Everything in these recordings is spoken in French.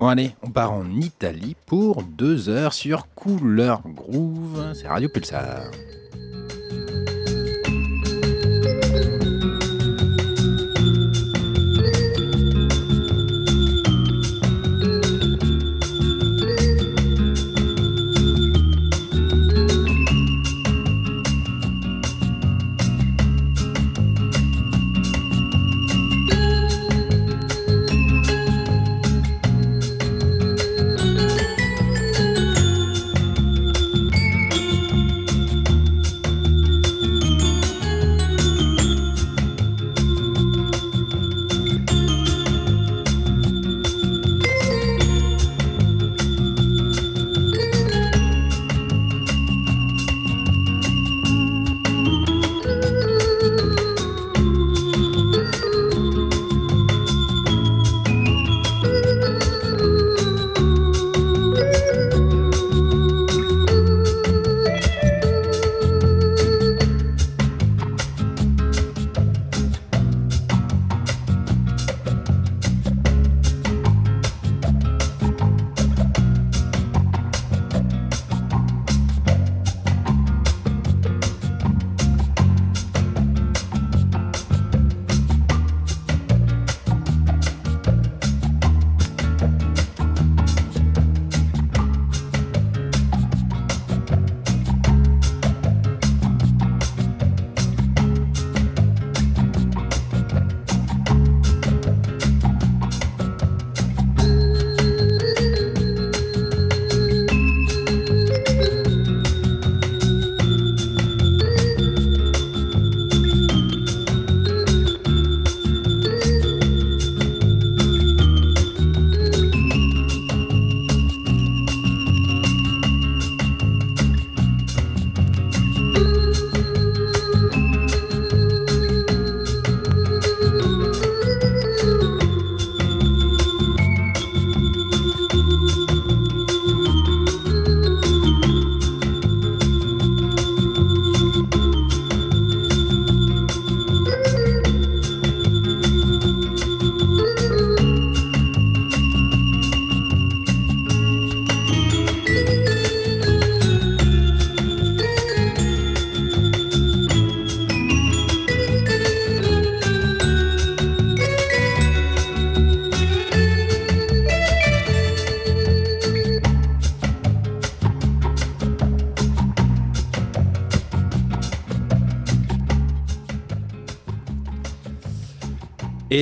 Bon allez, on part en Italie pour deux heures sur Couleur Groove. C'est Radio Pulsar.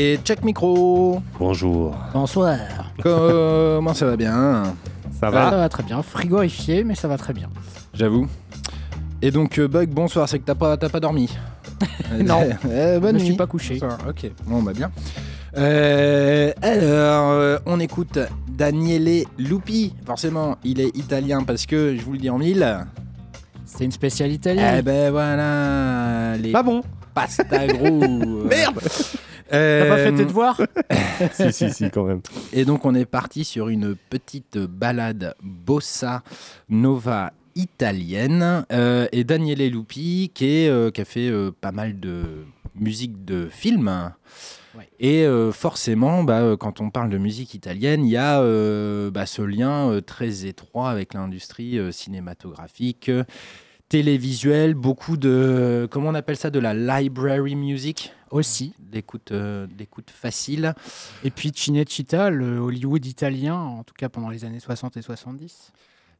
Et check micro. Bonjour. Bonsoir. Comment ça va bien? Ça va? Ça va très bien. Frigorifié, mais ça va très bien. J'avoue. Et donc, euh, Bug, bonsoir, c'est que t'as pas, t'as pas dormi Non. Eh, Je me suis nuit. pas couché. Bonsoir, Ok, bon, bah bien. Euh, alors, euh, on écoute Daniele Lupi. Forcément, il est italien parce que, je vous le dis en mille, C'est une spéciale italienne. eh ben voilà, les Pas bon pasta gros. Merde Euh, fait tes devoirs Si, si, si, quand même. Et donc on est parti sur une petite balade bossa nova italienne euh, et Daniele Lupi qui, est, euh, qui a fait euh, pas mal de musique de film. Ouais. Et euh, forcément, bah, quand on parle de musique italienne, il y a euh, bah, ce lien euh, très étroit avec l'industrie euh, cinématographique, télévisuelle, beaucoup de, comment on appelle ça, de la library music, Aussi. d'écoute euh, d'écoute facile. Et puis Cinecittà, le Hollywood italien, en tout cas pendant les années 60 et 70.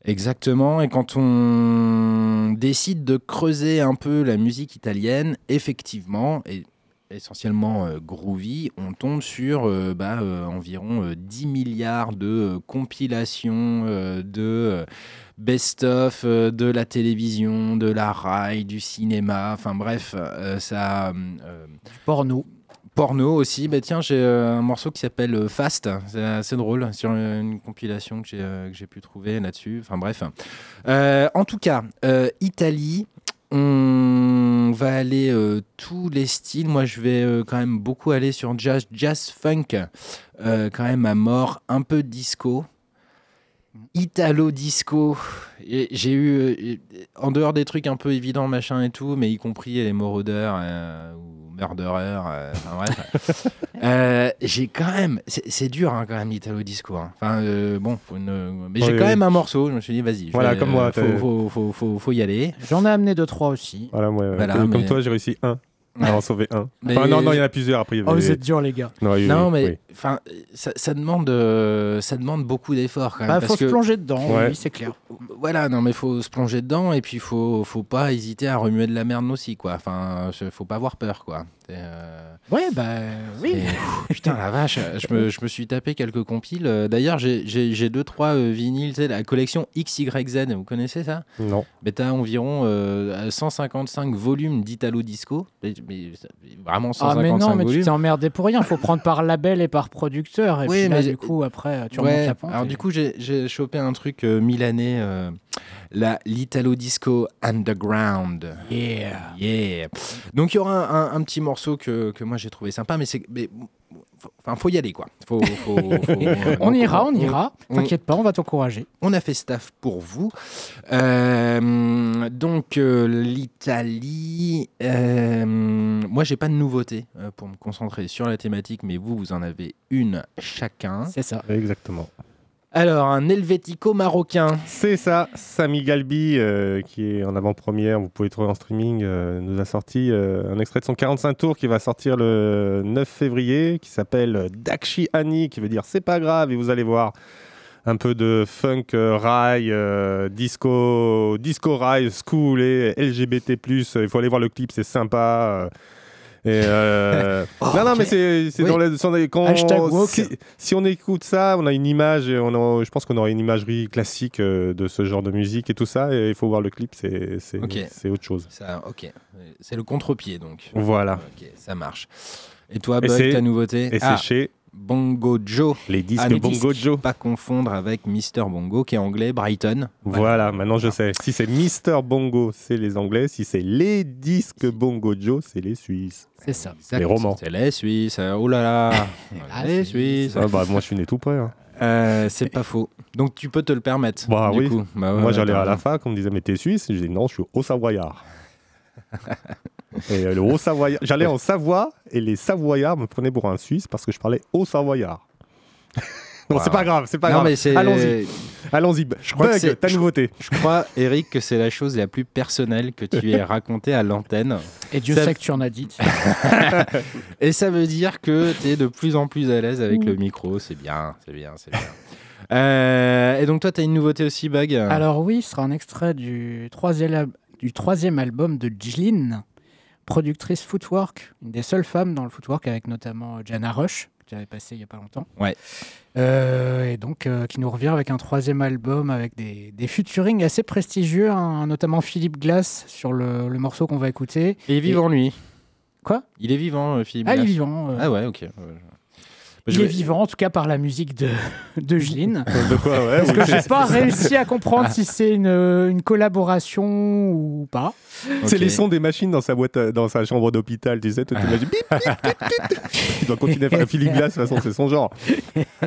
Exactement, et quand on décide de creuser un peu la musique italienne, effectivement, et essentiellement euh, groovy, on tombe sur euh, bah, euh, environ euh, 10 milliards de compilations, de best-of, de la télévision, de la rail, du cinéma, enfin bref, ça... porno. Porno aussi, bah tiens, j'ai un morceau qui s'appelle Fast, c'est assez drôle, sur une, compilation que j'ai que j'ai pu trouver là-dessus. Enfin bref. Euh, en tout cas, euh, Italie, on va aller euh, tous les styles. Moi, je vais euh, quand même beaucoup aller sur jazz, jazz funk, euh, quand même à mort, un peu disco. Italo disco. J'ai eu, en dehors des trucs un peu évidents, machin et tout, mais y compris les maraudeurs murderers, euh, enfin bref. Euh, j'ai quand même, c'est dur hein, quand même l'Italo disco. hein. Enfin euh, bon, faut une- mais j'ai Oui, quand oui. même un morceau. Je me suis dit, vas-y. Voilà, vais- comme moi, Faut, faut, faut, faut- faut y aller. J'en ai amené deux, trois aussi. Voilà, moi, Voilà, comme, comme mais- toi, j'ai réussi un. À en sauver un. Mais- Enfin, non, non, il y en a plusieurs. Après, il Oh, vous êtes durs, les gars. Non, oui, Non, oui, mais oui. ça, ça demande, euh, ça demande beaucoup d'efforts quand même. Bah, parce faut se plonger dedans, Ouais. oui, c'est clair. Voilà, non, mais faut se plonger dedans et puis faut, faut pas hésiter à remuer de la merde aussi, quoi. Enfin, faut pas avoir peur, quoi. Euh, Ouais, bah oui. Putain, la vache, je me, je me suis tapé quelques compiles. Euh, D'ailleurs, j'ai- deux, trois euh, vinyles, tu sais, la collection XYZ, vous connaissez ça? Non. Mais t'as environ euh, 155 volumes d'Italo Disco. Mais, mais ça- vraiment Ah 155 mais non, mais tu volumes. t'es emmerdé pour rien. Faut prendre par label et par producteur. Et Oui, puis là, mais du coup, après, tu Ouais, remontes la pente. alors et- du coup, j'ai- chopé un truc euh, milanais, euh, la l'Italo Disco Underground. Yeah. Yeah. Donc il y aura un, un- un petit morceau que, que moi j'ai trouvé sympa, mais c'est, enfin faut y aller quoi. Faut, faut- faut- On ira, on ira. T'inquiète pas, on va t'encourager. On a fait staff pour vous. Euh, donc euh, l'Italie, euh, moi j'ai pas de nouveauté euh, pour me concentrer sur la thématique, mais vous vous en avez une chacun. C'est ça. Exactement. Alors un Helvético marocain. C'est ça. Samy Galbi, euh, qui est en avant-première, vous pouvez le trouver en streaming, euh, nous a sorti euh, un extrait de son 45 tours qui va sortir le 9 février, qui s'appelle Dakshi Ani, qui veut dire c'est pas grave, et vous allez voir un peu de funk, rail, disco, disco rail, school et LGBT+. Il faut aller voir le clip, c'est sympa. Euh, et euh, non, non, mais c'est c'est Oui. dans les, quand Hashtag woke. si, si on écoute ça, on a une image, et on a- je pense qu'on aura une imagerie classique euh, de ce genre de musique et tout ça. Et il faut voir le clip, c'est c'est Ok. c'est autre chose. Ça, ok. C'est le contre-pied donc. Voilà. Ok, ça marche. Et toi, Bug, ta nouveauté? Et Ah, c'est chez Bongo Joe. les disques Ah, les Bongo disques. Joe. Pas confondre avec Mister Bongo qui est anglais, Brighton. Voilà. maintenant je sais. Si c'est Mister Bongo, c'est les Anglais. Si c'est les disques Bongo Joe, c'est les Suisses. C'est ça. Les romans. C'est les Suisses. Oh là là. Ah, les Suisse. Suisses. Ah, bah, moi, je suis né tout près. hein. Euh, c'est pas faux. Donc tu peux te le permettre. Bah du oui. coup. Bah ouais, Moi, j'allais à la fac, on me disait, mais t'es suisse? Je disais, non, je suis haut savoyard. et euh, le haut savoyard, j'allais en Savoie et les savoyards me prenaient pour un suisse parce que je parlais haut savoyard. non, Wow. c'est pas grave, c'est pas Non, grave. Allons-y, allons-y. Je crois que Bug, c'est- ta nouveauté. Je crois, Eric, que c'est la chose la plus personnelle que tu aies racontée à l'antenne. Et Dieu Ça- sait que tu en as dit. Et ça veut dire que tu es de plus en plus à l'aise avec le micro. C'est bien, c'est bien, c'est bien. Euh, et donc, toi, tu as une nouveauté aussi, Bug? Alors oui, ce sera un extrait du troisième, du troisième album de Jilin, productrice Footwork, une des seules femmes dans le Footwork, avec notamment Jana Rush, que tu avais passé il n'y a pas longtemps. Ouais. Euh, et donc, euh, qui nous revient avec un troisième album avec des, des featuring assez prestigieux, hein, notamment Philippe Glass sur le, le morceau qu'on va écouter. Il est vivant, lui. Quoi? Il est vivant, euh, Philippe Ah, il est Glass. vivant. euh, Ah ouais, ok. Je- il je est vais- vivant, en tout cas par la musique de, de Jilin. De quoi, ouais Parce oui, que c'est- j'ai pas réussi à comprendre si c'est une, une collaboration ou pas. C'est les sons des machines dans sa boîte, à- dans sa chambre d'hôpital, tu sais. Bip, bip, bip. Il doit continuer à faire Philippe Glass, de toute façon, c'est son genre.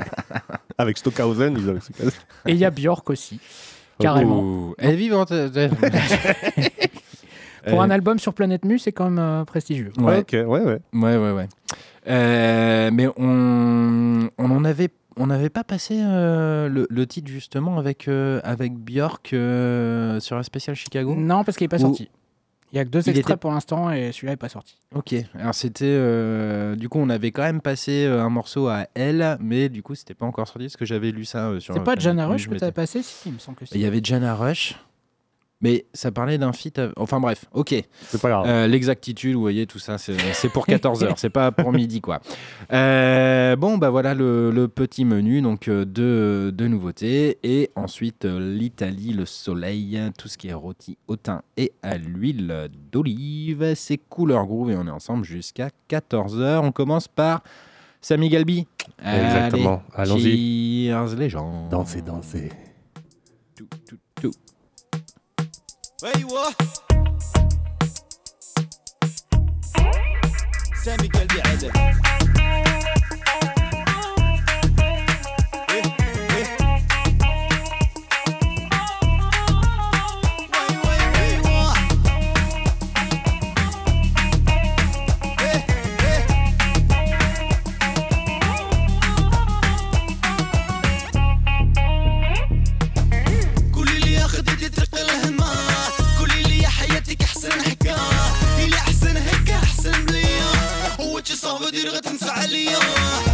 Avec Stockhausen, ils ont- Et il y a Björk aussi, carrément. Ouh, Elle est vivante. euh, Pour Euh, un album sur Planète Mu, c'est quand même euh, prestigieux. Ouais. Ok, ouais, ouais. Ouais, ouais, ouais. Euh, mais on, on en avait, on n'avait pas passé euh, le, le titre justement avec euh, avec Björk euh, sur un spécial Chicago. Non, parce qu'il n'est pas sorti. Il y a que deux Il extraits était- pour l'instant et celui-là n'est pas sorti. Ok. Alors c'était, du coup, on avait quand même passé un morceau à elle, mais du coup, c'était pas encore sorti parce que j'avais lu ça sur. C'est pas Jana Rush que tu avais m'étais- passé Si, il me semble que Il y avait Jana Rush, mais ça parlait d'un feat. av- Enfin bref, ok. C'est pas grave. Euh, L'exactitude, vous voyez, tout ça, c'est pour 14h, c'est pas pour midi, quoi. Euh, bon, bah voilà le, le petit menu, donc euh, deux, deux nouveautés, et ensuite l'Italie, le soleil, tout ce qui est rôti au thym et à l'huile d'olive, c'est Couleur Groove, et on est ensemble jusqu'à 14h. On commence par Samy Galbi. Exactement. Allez, Allons-y. Cheers, les gens. Danser, danser. Tout, tout, أيوه. سامي قلبي عدل. ودي رغة عليا.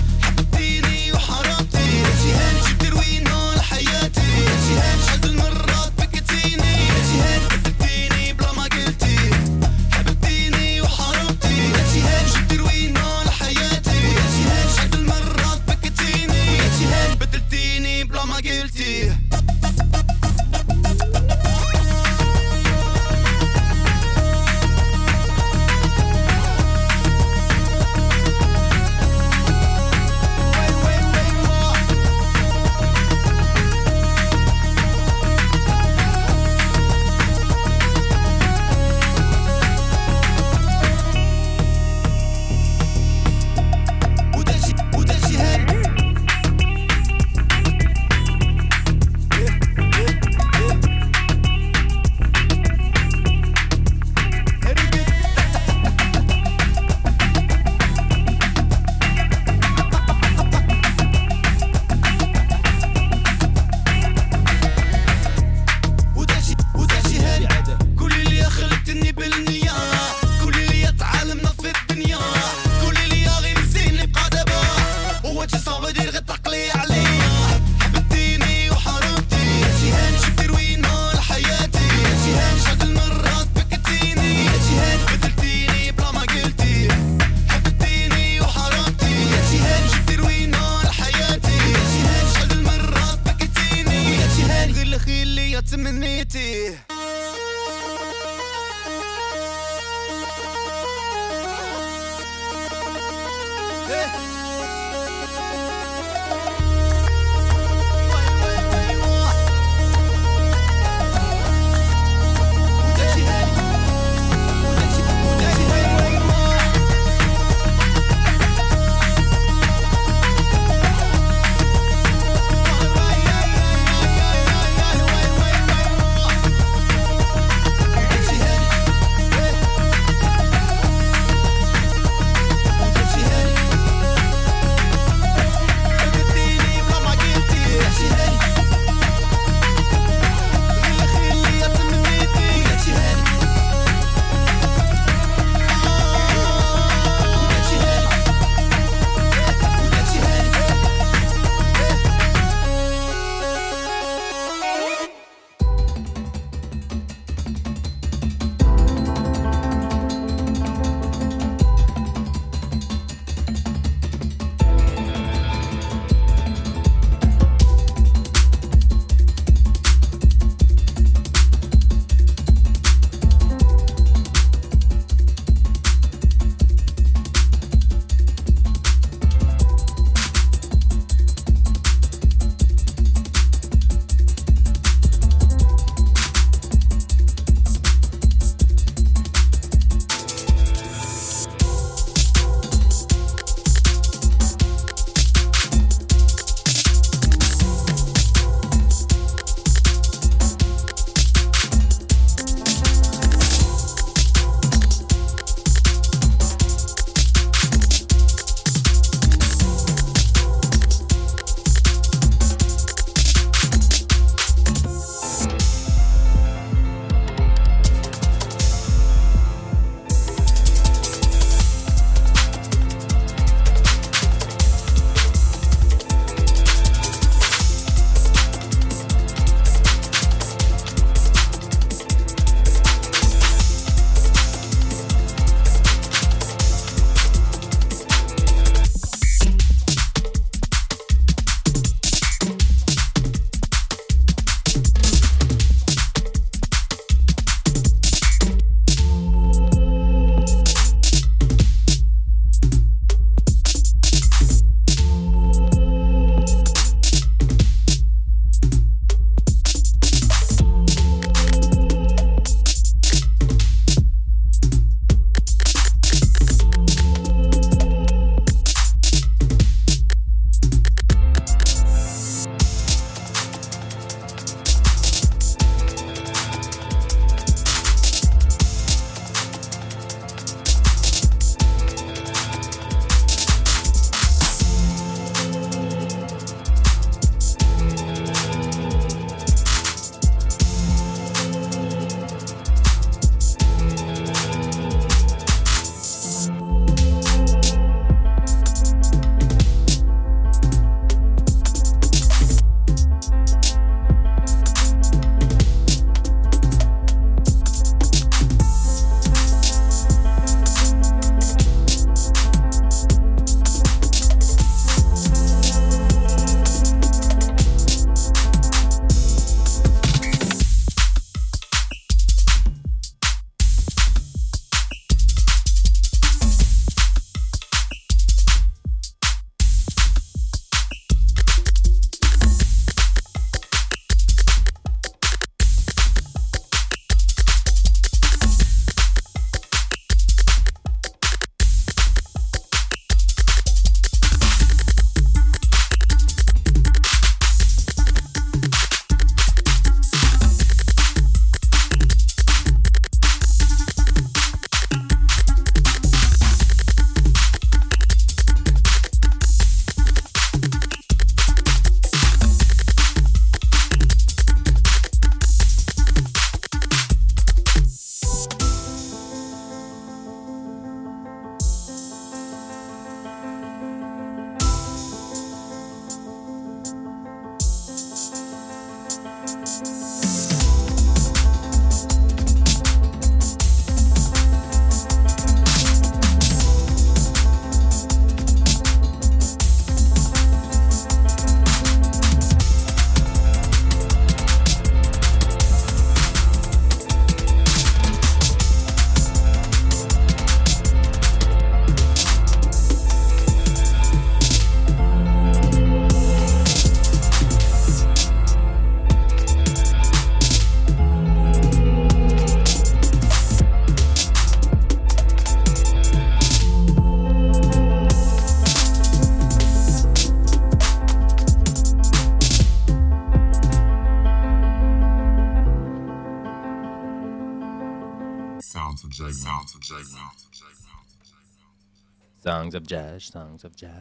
Jazz, Songs of Jazz.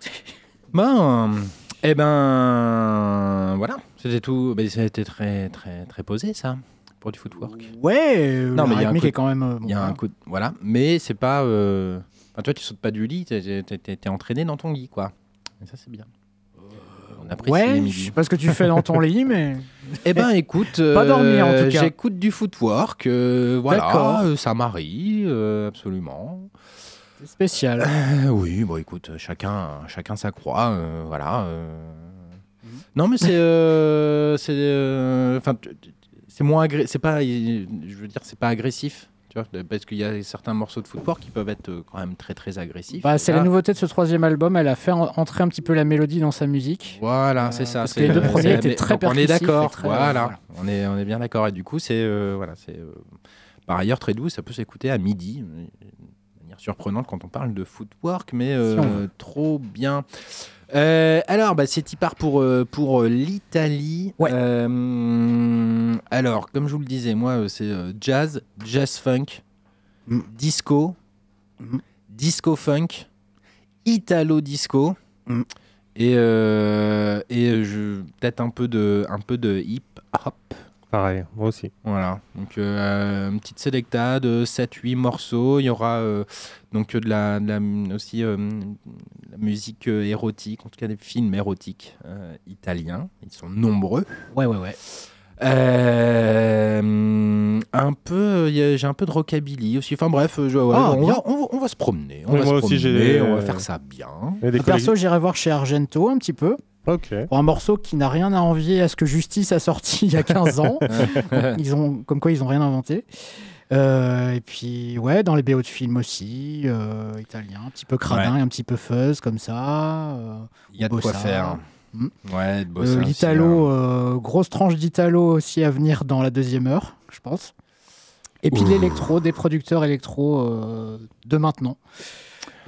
Bon, eh ben voilà, c'était tout. Mais c'était très très très posé ça pour du footwork. Ouais, Non, mais il y a mais un rythmique coup de- est quand même. euh, bon, Il y a un voilà. coup, de- voilà, mais c'est pas. euh, enfin, toi, tu sautes pas du lit, t'es- entraîné dans ton lit, quoi. Et ça, c'est bien. On apprécie Ouais, je sais pas ce que tu fais dans ton lit, mais. Eh ben, écoute, Pas dormir, en tout euh, cas. J'écoute du footwork, euh, voilà, D'accord. euh, ça m'arrive, euh, absolument. C'est spécial. Euh, oui, bon, écoute, chacun, chacun sa croix, euh, voilà. euh. Mhm. Non, mais c'est, c'est, enfin, c'est moins agressif. C'est pas, je veux dire, c'est pas agressif, tu vois, parce qu'il y a certains morceaux de footwork qui peuvent être quand même très très agressifs. Bah, c'est la nouveauté de ce troisième album. Elle a fait en- entrer un petit peu la mélodie dans sa musique. Voilà, c'est ça. parce que les deux premiers étaient très On est d'accord. très- Voilà. voilà. On est, on est bien d'accord. Et du coup, c'est, voilà, c'est par ailleurs très doux. Ça peut s'écouter à midi. Manière surprenante quand on parle de footwork, mais euh, Si trop bien. Euh, alors, bah, c'est part pour, euh, pour l'Italie. Ouais. Euh, alors, comme je vous le disais, moi, c'est jazz, jazz funk, Mm. disco, Mm. disco funk, italo disco. Mm. Et, et je peut-être un peu de un peu de hip hop. Pareil, moi aussi. Voilà, donc euh, une petite sélecta de 7-8 morceaux. Il y aura euh, donc euh, de la, de la- aussi euh, de la musique euh, érotique, en tout cas des films érotiques euh, italiens. Ils sont nombreux. Ouais, ouais, ouais. Euh, un peu, euh, j'ai un peu de rockabilly aussi. Enfin bref, euh, je- ouais, Ah, on, va, on, va, on va se promener. On Oui, va moi se aussi, promener, on va euh, faire ça bien. Perso, j'irai voir chez Argento un petit peu. Ok. Pour un morceau qui n'a rien à envier à ce que Justice a sorti il y a 15 ans. ils ont, comme quoi, ils n'ont rien inventé. Euh, et puis, ouais, dans les BO de films aussi, euh, italien, un petit peu cradin et un petit peu fuzz, comme ça. euh, Il y a de quoi Bossa. faire. Mm. Ouais, de euh, L'italo, hein. euh, grosse tranche d'italo aussi à venir dans la deuxième heure, je pense. Et puis l'électro, des producteurs électro euh, de maintenant,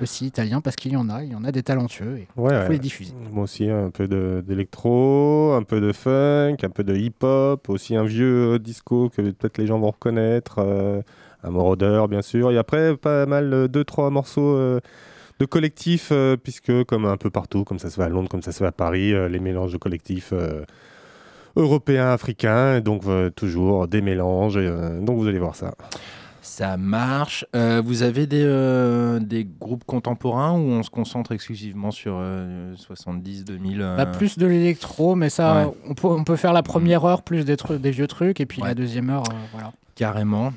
aussi italiens, parce qu'il y en a, il y en a des talentueux, et Ouais, il faut ouais. les diffuser. Moi aussi, un peu d'électro, un peu de funk, un peu de hip-hop, aussi un vieux euh, disco que peut-être les gens vont reconnaître, euh, un Moroder bien sûr, et après pas mal, euh, deux, trois morceaux euh, de collectifs, euh, puisque comme un peu partout, comme ça se fait à Londres, comme ça se fait à Paris, les mélanges de collectifs européens, africains, donc toujours des mélanges, donc vous allez voir ça. Ça marche. Euh, vous avez des, euh, des groupes contemporains où on se concentre exclusivement sur euh, 70-2000 euh, Bah, plus de l'électro, mais ça, Ouais. on, peut, on peut faire la première heure plus des, tru- des vieux trucs, et puis Ouais. la deuxième heure, voilà. Carrément.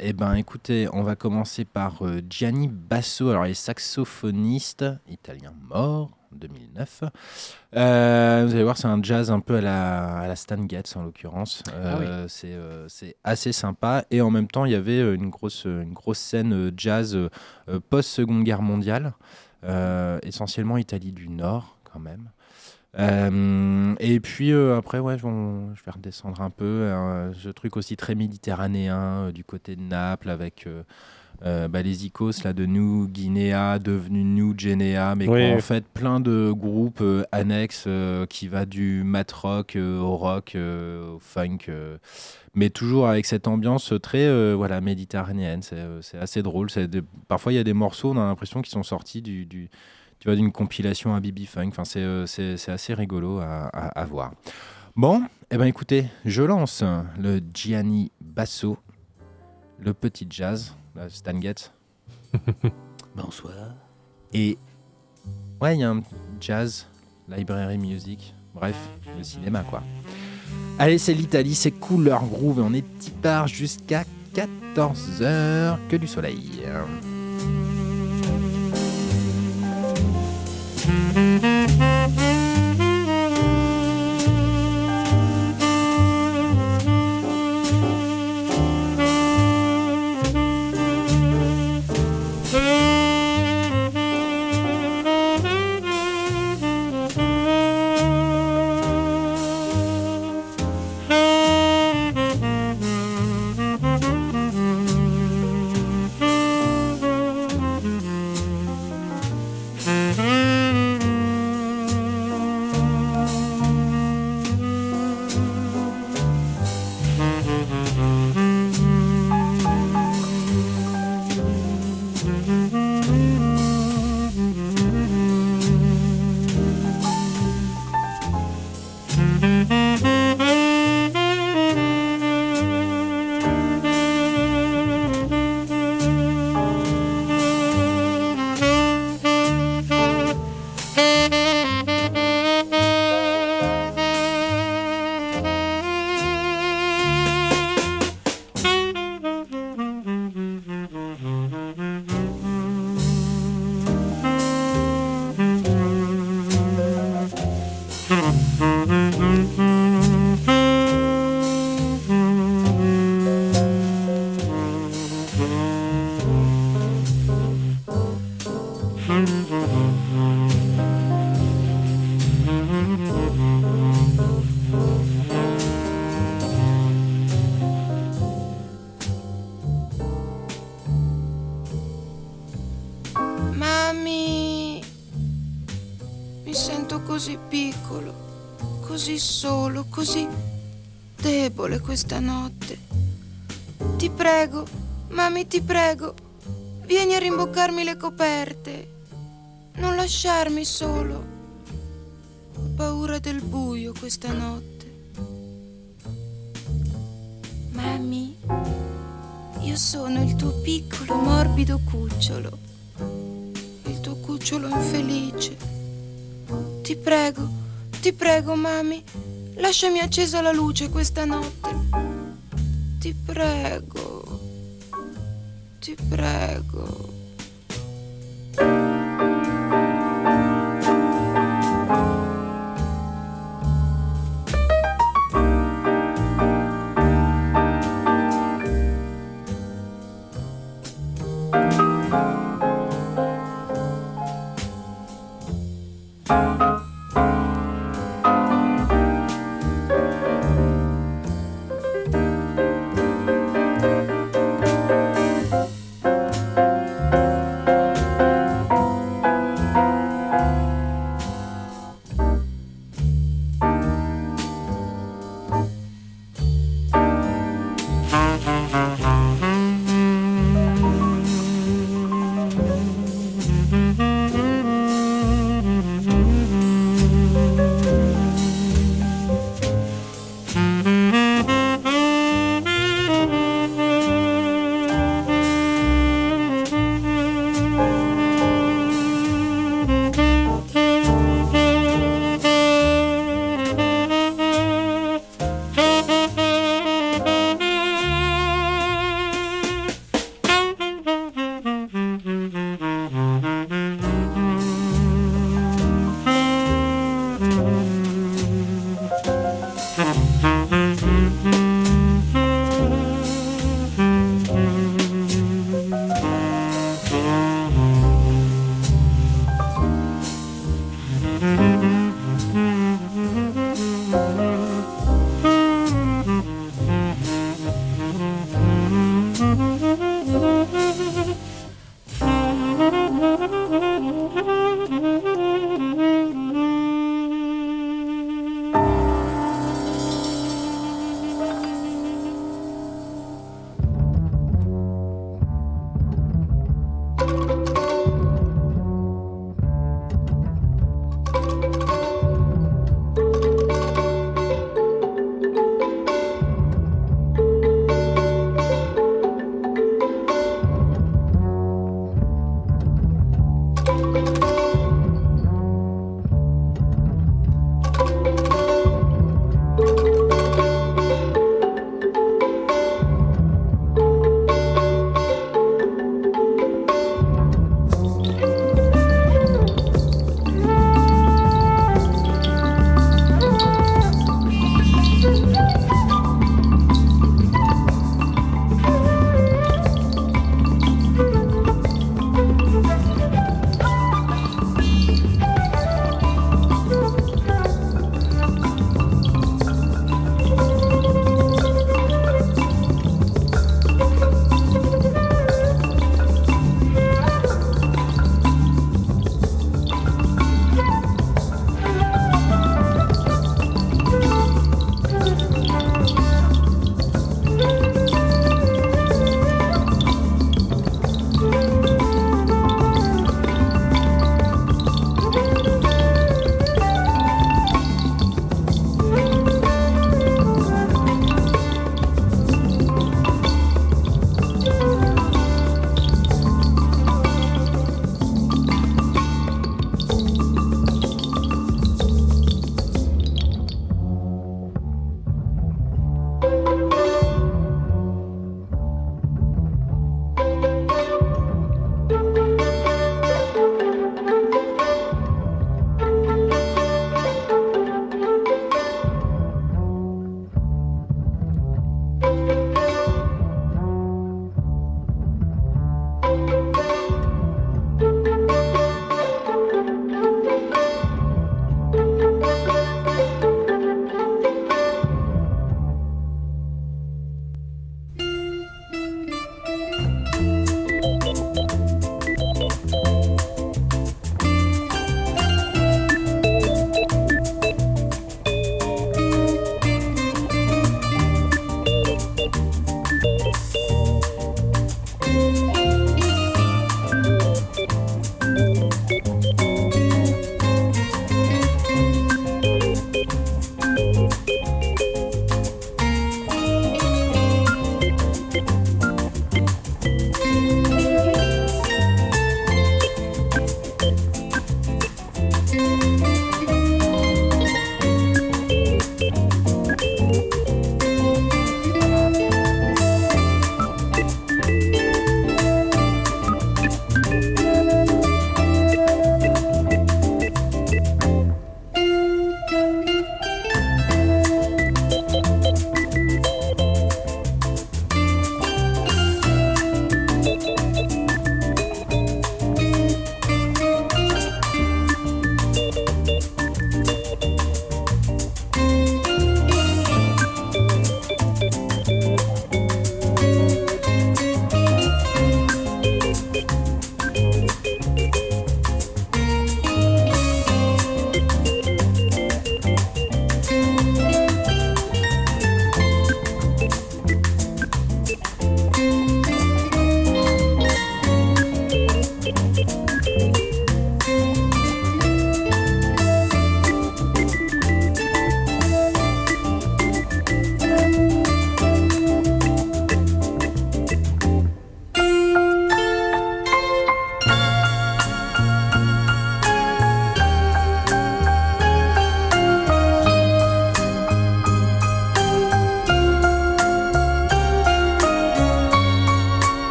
Eh ben, écoutez, on va commencer par Gianni Basso. Alors, il est saxophoniste italien mort 2009. Euh, vous allez voir, c'est un jazz un peu à la, à la Stan Getz en l'occurrence. Euh, C'est euh, c'est assez sympa. Et en même temps, il y avait euh, une grosse, une grosse scène euh, jazz euh, euh, post-seconde guerre mondiale, euh, essentiellement Italie du Nord quand même. Euh, et puis euh, après, ouais, je, on- je vais redescendre un peu. euh, ce truc aussi très méditerranéen euh, du côté de Naples avec euh, bah, les icos là, de New Guinea devenus New Guinea, mais Oui. en fait plein de groupes euh, annexes euh, qui va du mat rock au rock, au funk. mais toujours avec cette ambiance très voilà, méditerranéenne. C'est assez drôle. Des- Parfois, il y a des morceaux, on a l'impression qu'ils sont sortis du, du, tu vois, d'une compilation à Bibi Funk. Enfin, c'est, assez rigolo à, à- à voir. Bon, eh ben écoutez, je lance le Gianni Basso, le petit jazz, Stan Getz. Bonsoir. Et ouais, il y a un jazz, library music, bref, le cinéma quoi. Allez, c'est l'Italie, c'est couleur groove et on est petit part jusqu'à 14h que du soleil. Solo, così debole questa notte. Ti prego, mami, ti prego, vieni a rimboccarmi le coperte. Non lasciarmi solo. Ho paura del buio questa notte. Mami, io sono il tuo piccolo morbido cucciolo, il tuo cucciolo infelice. Ti prego, ti prego, mami, lasciami accesa la luce questa notte. Ti prego, ti prego.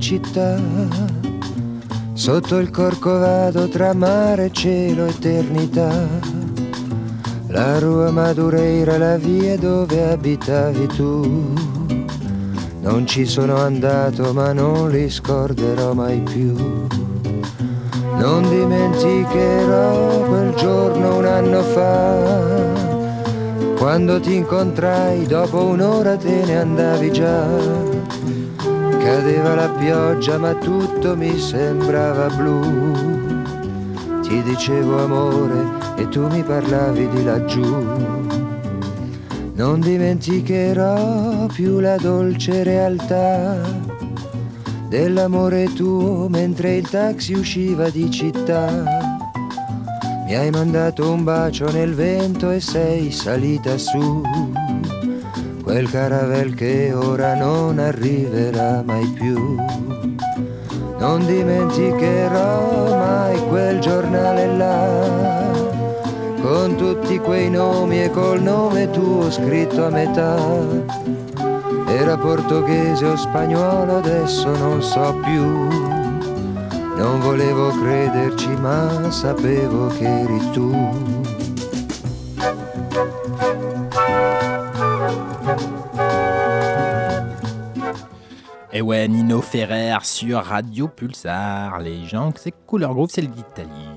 Città. Sotto il corcovado tra mare, cielo, eternità. La rua Madureira, la via dove abitavi tu. Non ci sono andato ma non li scorderò mai più. Non dimenticherò quel giorno un anno fa quando ti incontrai dopo un'ora te ne andavi già. Cadeva la pioggia ma tutto mi sembrava blu. Ti dicevo amore e tu mi parlavi di laggiù. Non dimenticherò più la dolce realtà dell'amore tuo mentre il taxi usciva di città. Mi hai mandato un bacio nel vento e sei salita su quel caravel che ora non arriverà mai più. Non dimenticherò mai quel giornale là, con tutti quei nomi e col nome tuo scritto a metà. Era portoghese o spagnolo, adesso non so più. Non volevo crederci, ma sapevo che eri tu. Ouais, Nino Ferrer sur Radio Pulsar. Les gens, c'est Couleur Groove, c'est l'Italie.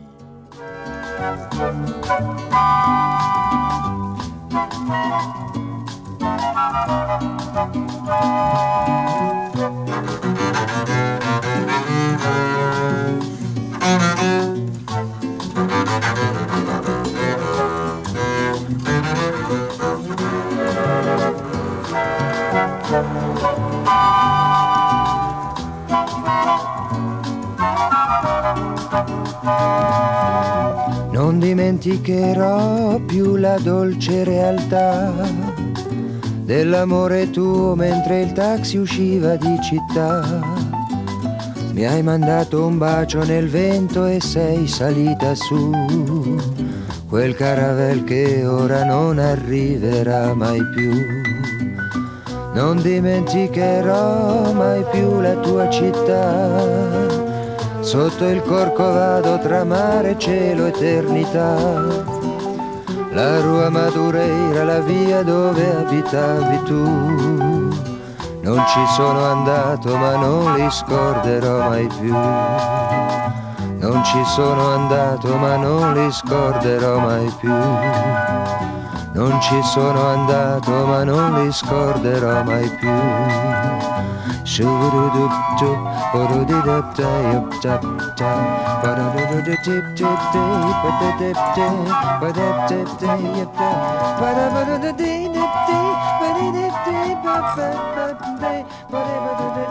Non dimenticherò più la dolce realtà dell'amore tuo mentre il taxi usciva di città. Mi hai mandato un bacio nel vento e sei salita su quel caravel che ora non arriverà mai più. Non dimenticherò mai più la tua città sotto il corcovado tra mare, cielo, eternità. La rua Madureira, la via dove abitavi tu. Non ci sono andato ma non li scorderò mai più. Non ci sono andato ma non li scorderò mai più. Non ci sono andato ma non li scorderò mai più. Ba-da-ba-da-da-dee-dee-dee, ba-dee-dee-dee, ba-ba-ba-dee, ba-dee-ba-da-dee.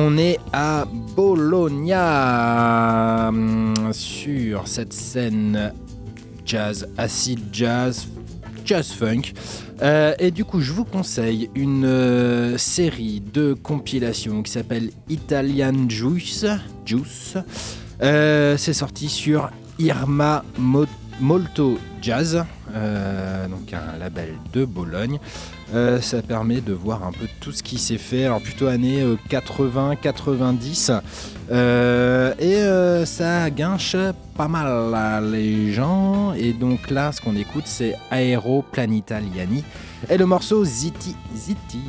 On est à Bologna hum, sur cette scène jazz, acid jazz, jazz funk. Euh, et du coup, je vous conseille une euh, série de compilations qui s'appelle Italian Juice. Juice. Euh, C'est sorti sur Irma Mo- Molto Jazz, donc un label de Bologne. Euh, ça permet de voir un peu tout ce qui s'est fait, alors plutôt années 80-90. Euh, et euh, ça guinche pas mal les gens. Et donc là, ce qu'on écoute, c'est Aeroplanitaliani et le morceau Ziti Ziti.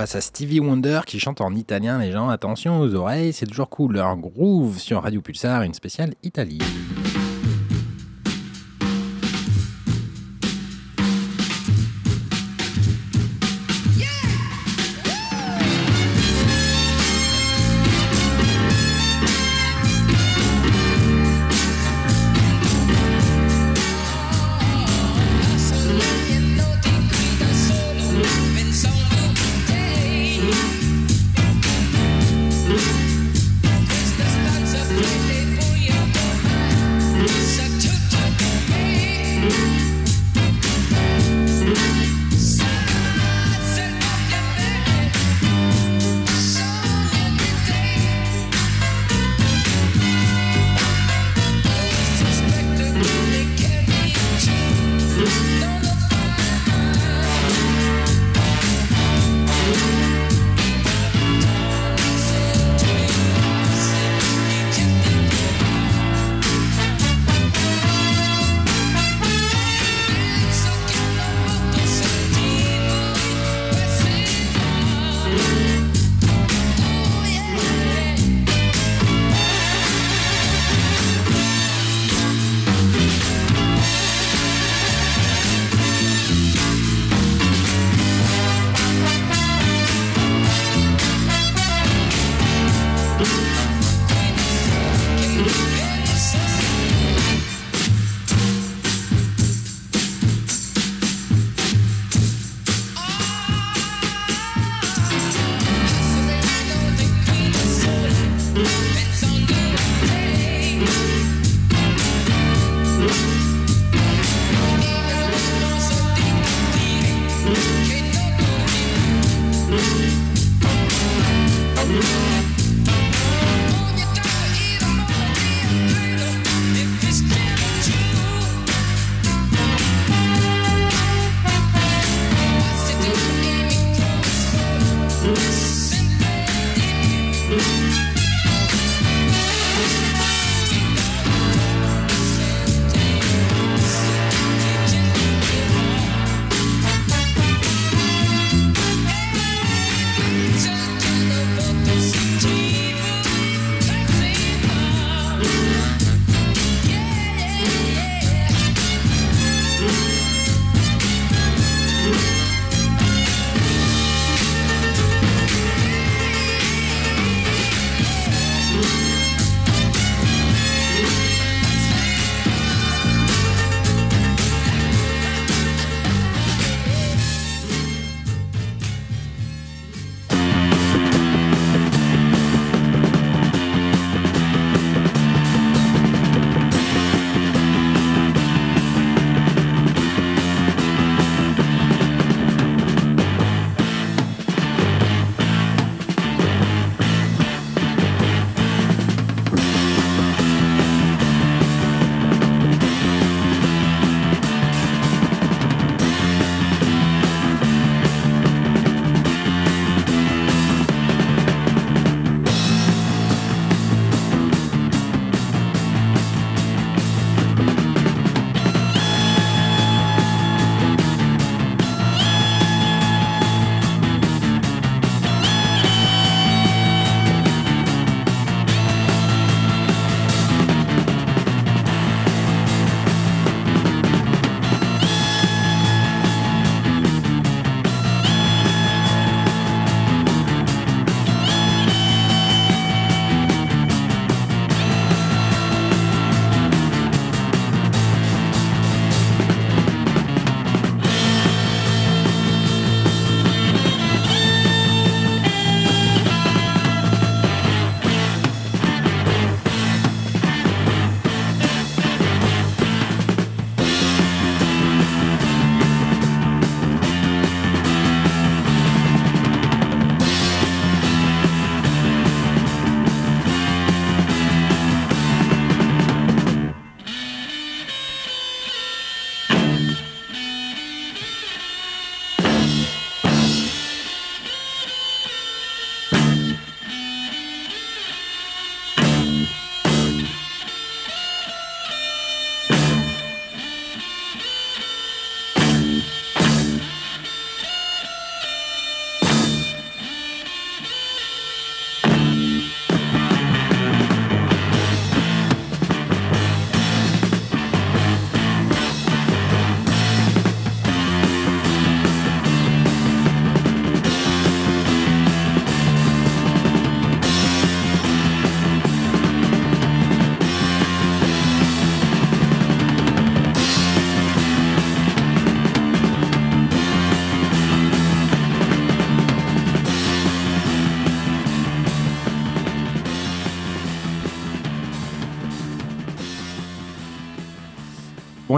Passe à Stevie Wonder qui chante en italien. Les gens, attention aux oreilles, c'est toujours cool. Leur groove sur Radio Pulsar, une spéciale Italie.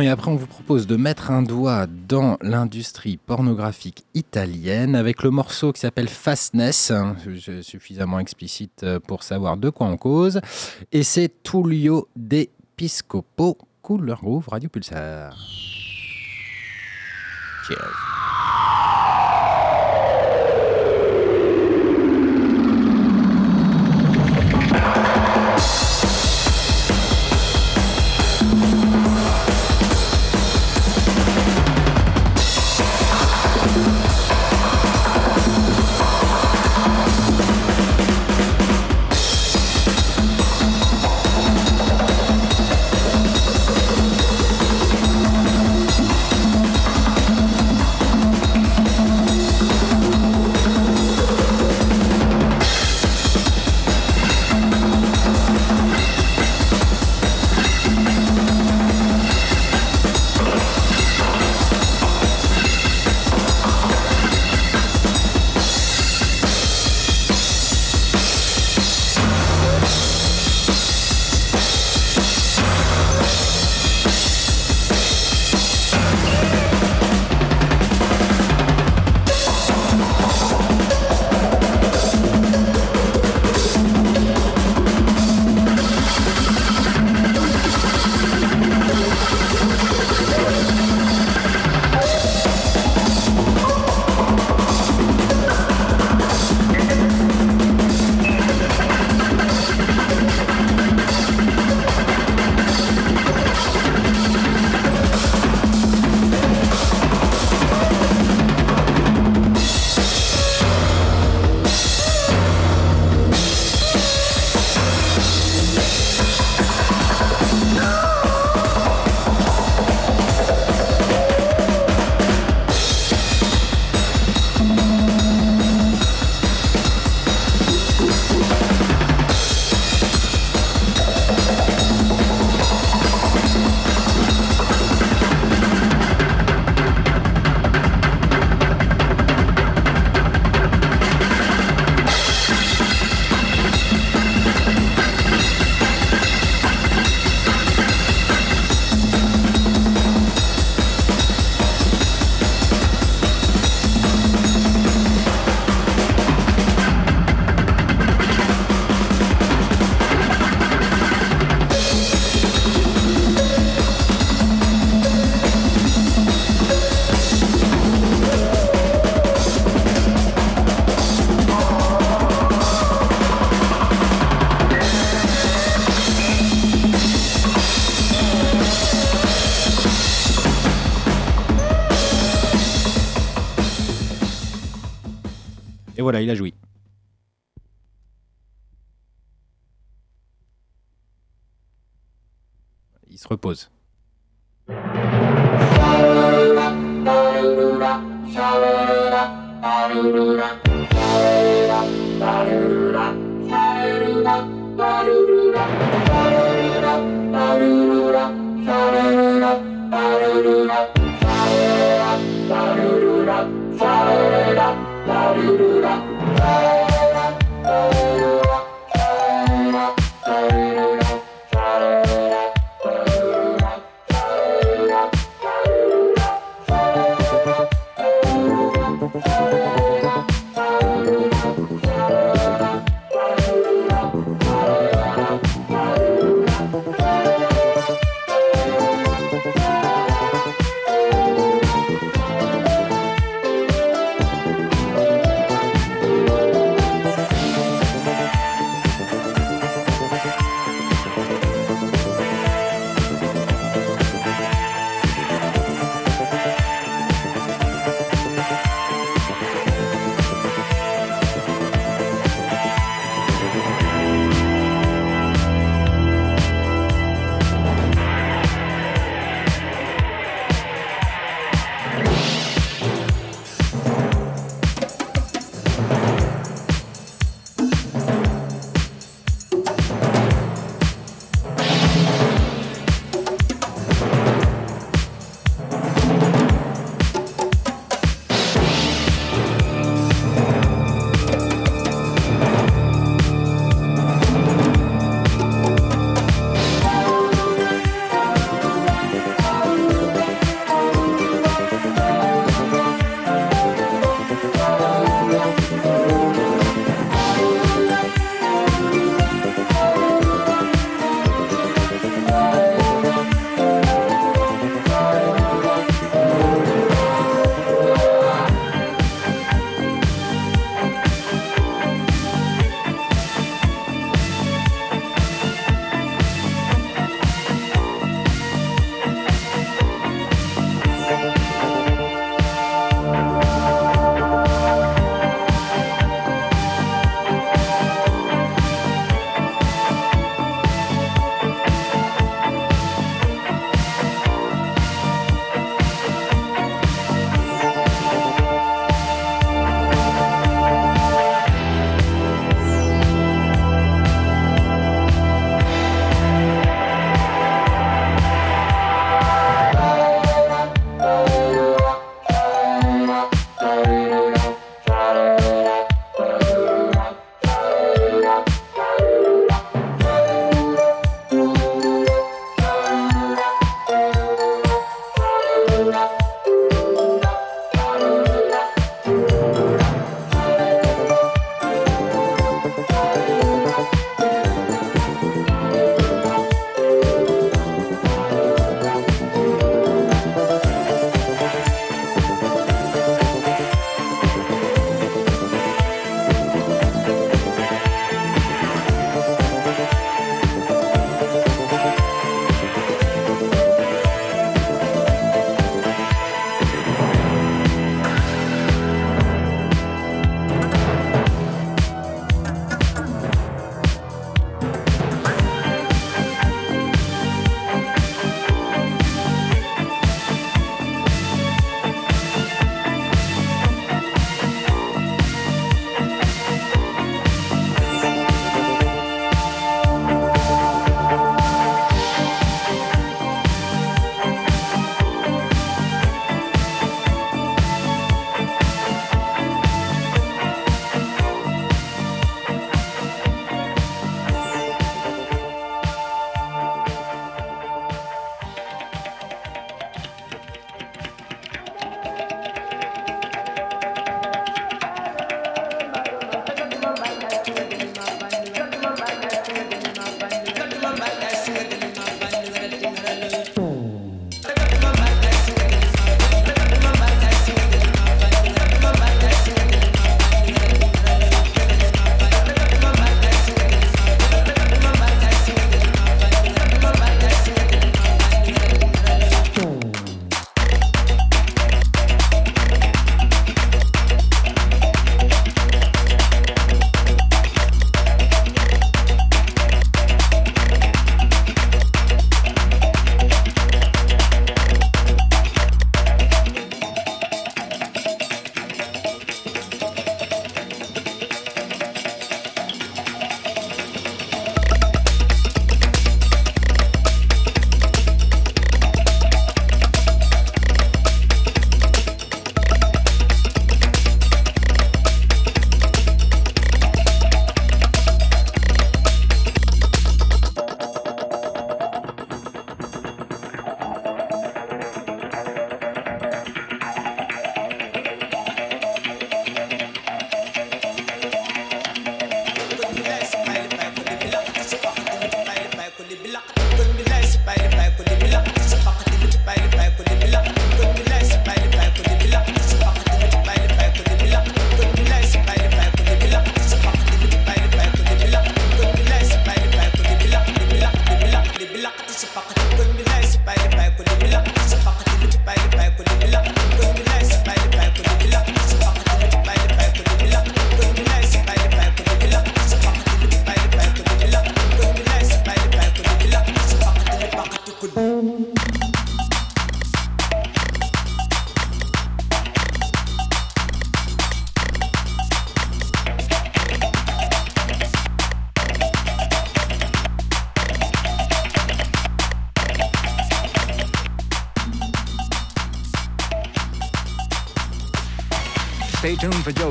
Et après, on vous propose de mettre un doigt dans l'industrie pornographique italienne avec le morceau qui s'appelle Fastness, hein, suffisamment explicite euh, pour savoir de quoi on cause. Et c'est Tullio De Piscopo, Couleur Groove, Radio Pulsar. Cheers. Il a joui. Il se repose.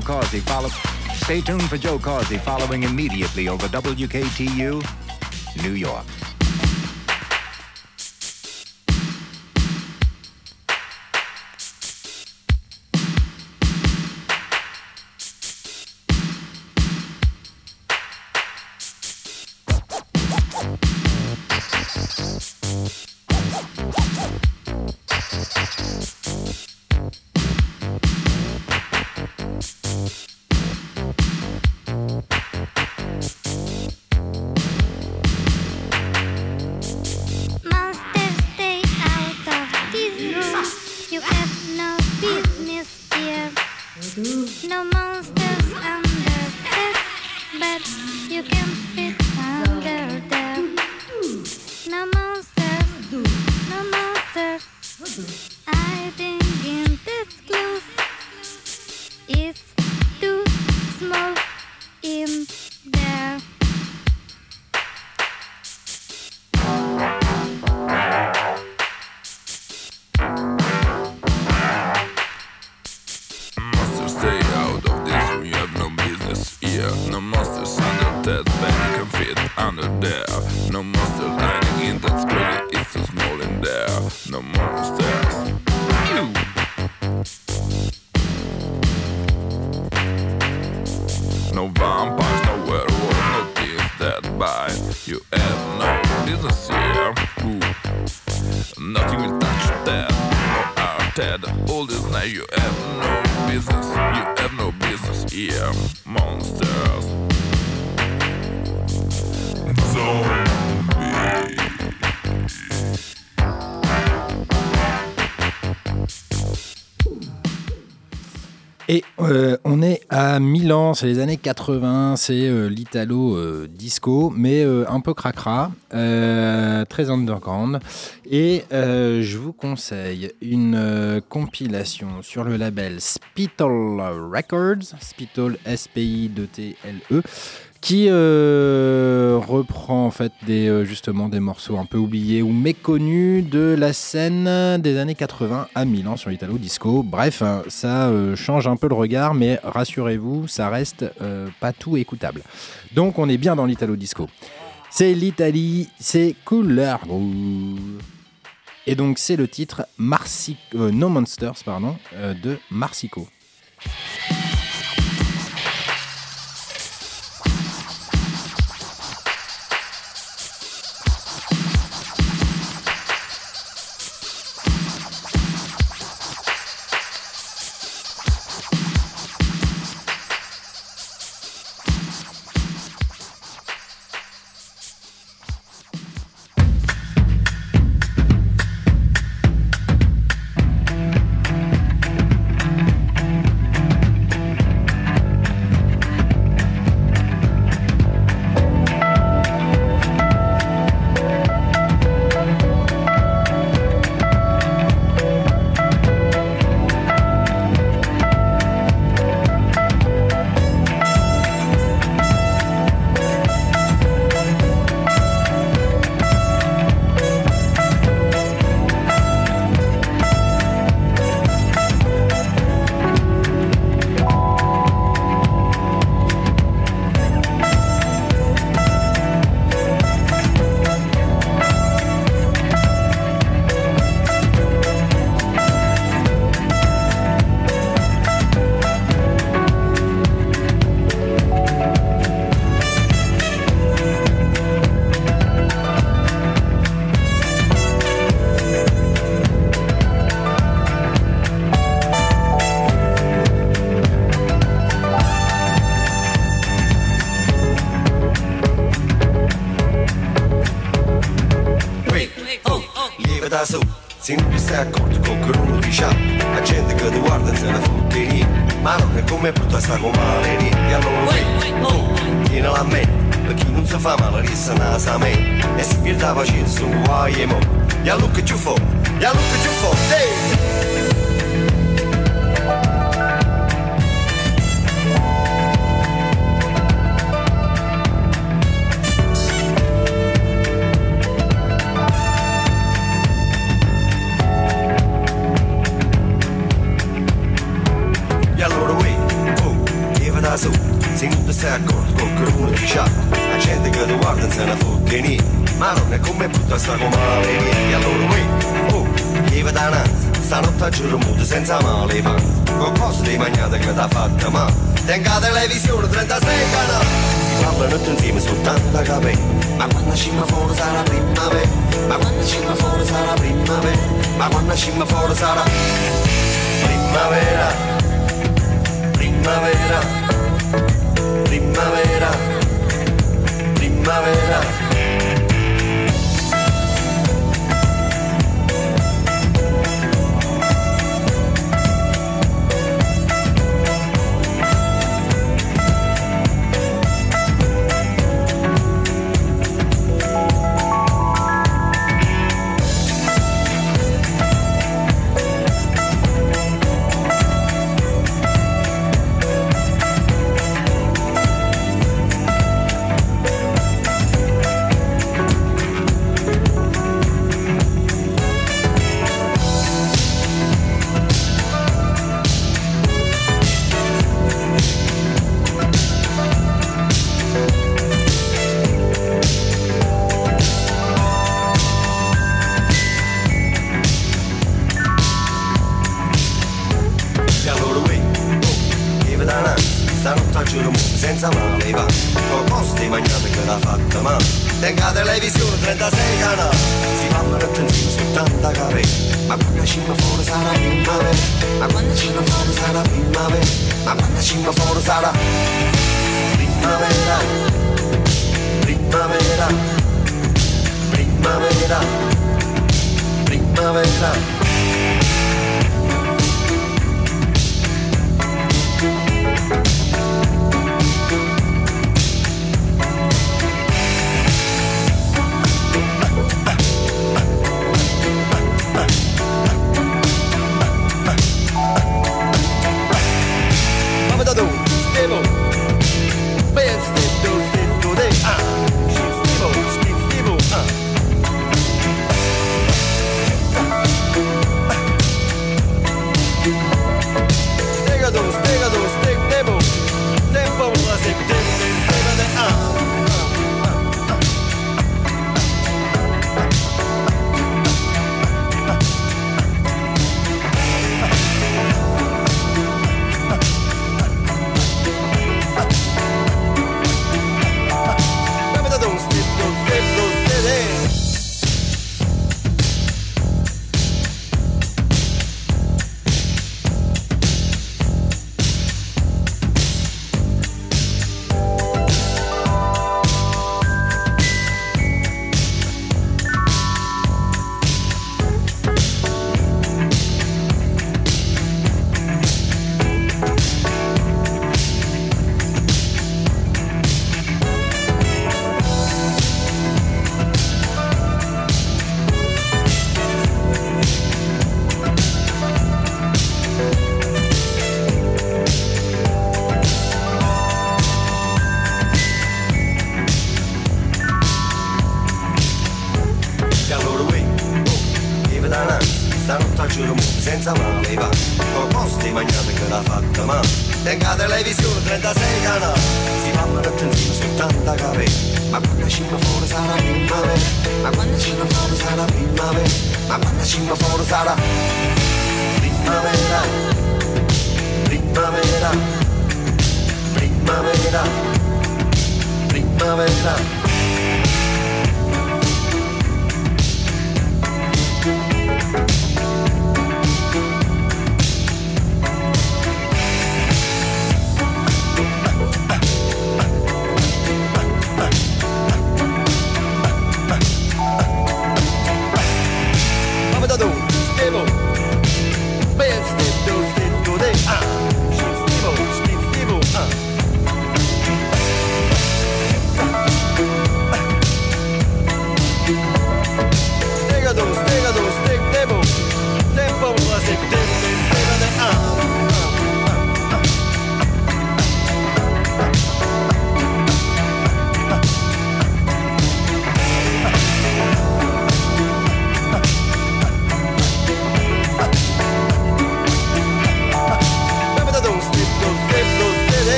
Joe Causey. Follow. Stay tuned for Joe Causey following immediately over WKTU, New York. Et euh, on est à Milan, c'est les années 80, c'est euh, l'italo euh, disco, mais un peu cracra, très underground. Et je vous conseille une compilation sur le label Spital Records, Spital S-P-I-T-L-E, qui euh, reprend en fait des, euh, justement des morceaux un peu oubliés ou méconnus de la scène des années 80 à Milan sur l'Italo Disco. Bref, hein, ça euh, change un peu le regard, mais rassurez-vous, ça reste pas tout écoutable. Donc on est bien dans l'Italo Disco. C'est l'Italie, c'est Couleur. Et donc c'est le titre No Monsters pardon, de Marsico.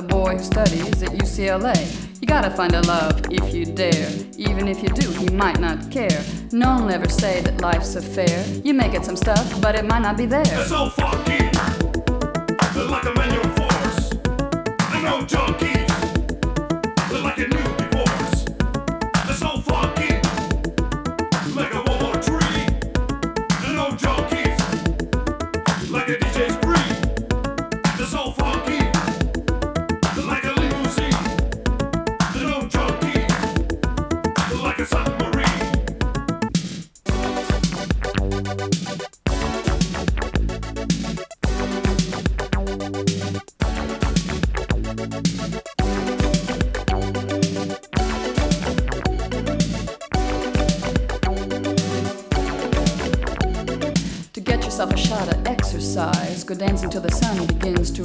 The boy who studies at UCLA. You gotta find a love if you dare. Even if you do, he might not care. No one will ever say that life's a fair. You may get some stuff, but it might not be there. So. Look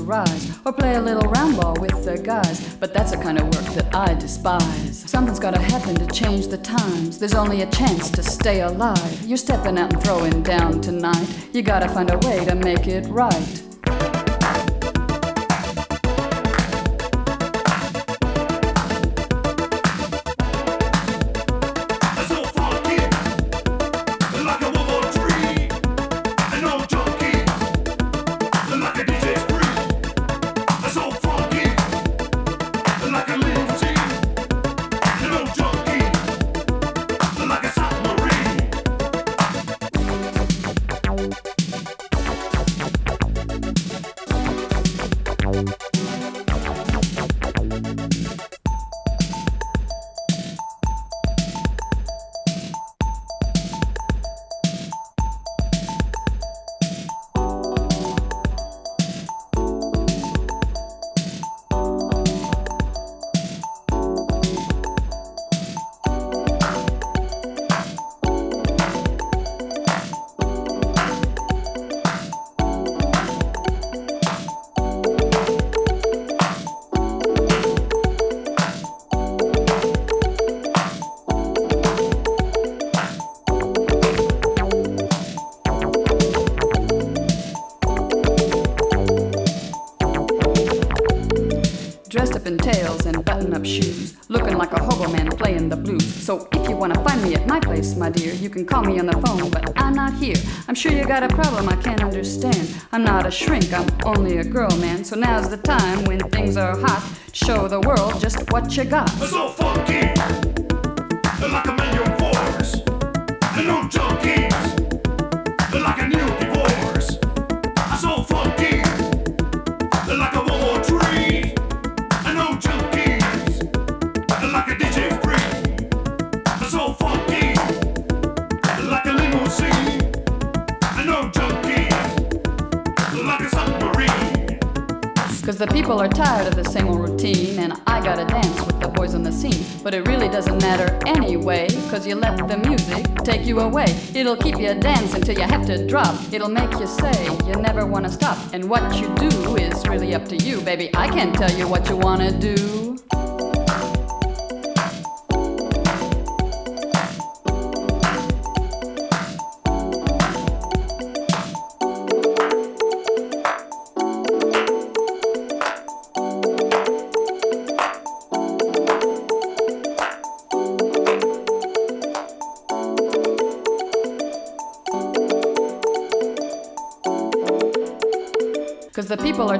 rise, or play a little round ball with the guys. But that's the kind of work that I despise. Something's gotta happen to change the times. There's only a chance to stay alive. You're stepping out and throwing down tonight. You gotta find a way to make it right. Time It'll keep you dancing till you have to drop. It'll make you say you never wanna stop. And what you do is really up to you, baby. I can't tell you what you wanna do.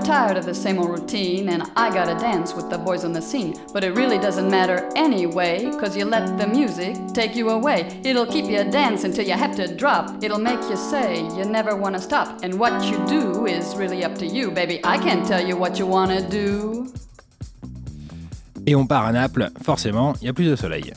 Tired of the same old routine, and I gotta dance with the boys on the scene. But it really doesn't matter anyway, cause you let the music take you away. It'll keep you dancing till you have to drop. It'll make you say you never wanna stop. And what you do is really up to you, baby. I can't tell you what you wanna do. Et on part à Naples, forcément, il y a plus de soleil.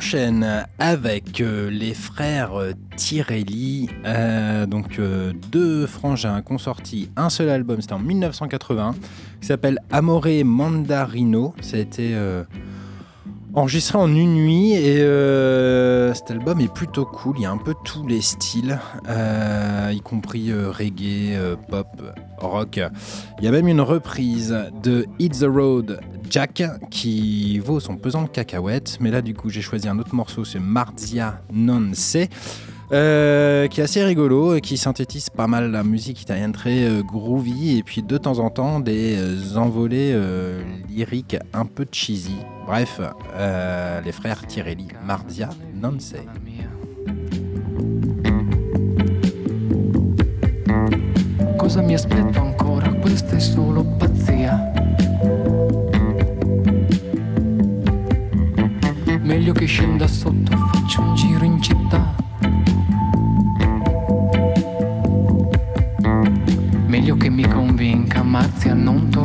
Enchaîne avec euh, les frères euh, Tirelli, euh, donc deux frangins qui ont sorti un seul album, c'était en 1980, qui s'appelle Amore Mandarino. Ça a été euh, enregistré en une nuit et cet album est plutôt cool. Il y a un peu tous les styles, y compris reggae, pop, rock. Il y a même une reprise de Hit the Road Jack qui vaut son pesant de cacahuètes. Mais là, du coup, j'ai choisi un autre morceau, c'est Marzia Non Se. euh, qui est assez rigolo et qui synthétise pas mal la musique italienne très euh, groovy et puis de temps en temps des euh, envolées euh, lyriques un peu cheesy. Bref, euh, les frères Tirelli, Marzia Non Se. Cosa mi ancora? Pazzia. Meglio che scenda sotto, faccio un giro in città. Meglio che mi convinca, Marzia non tornerà.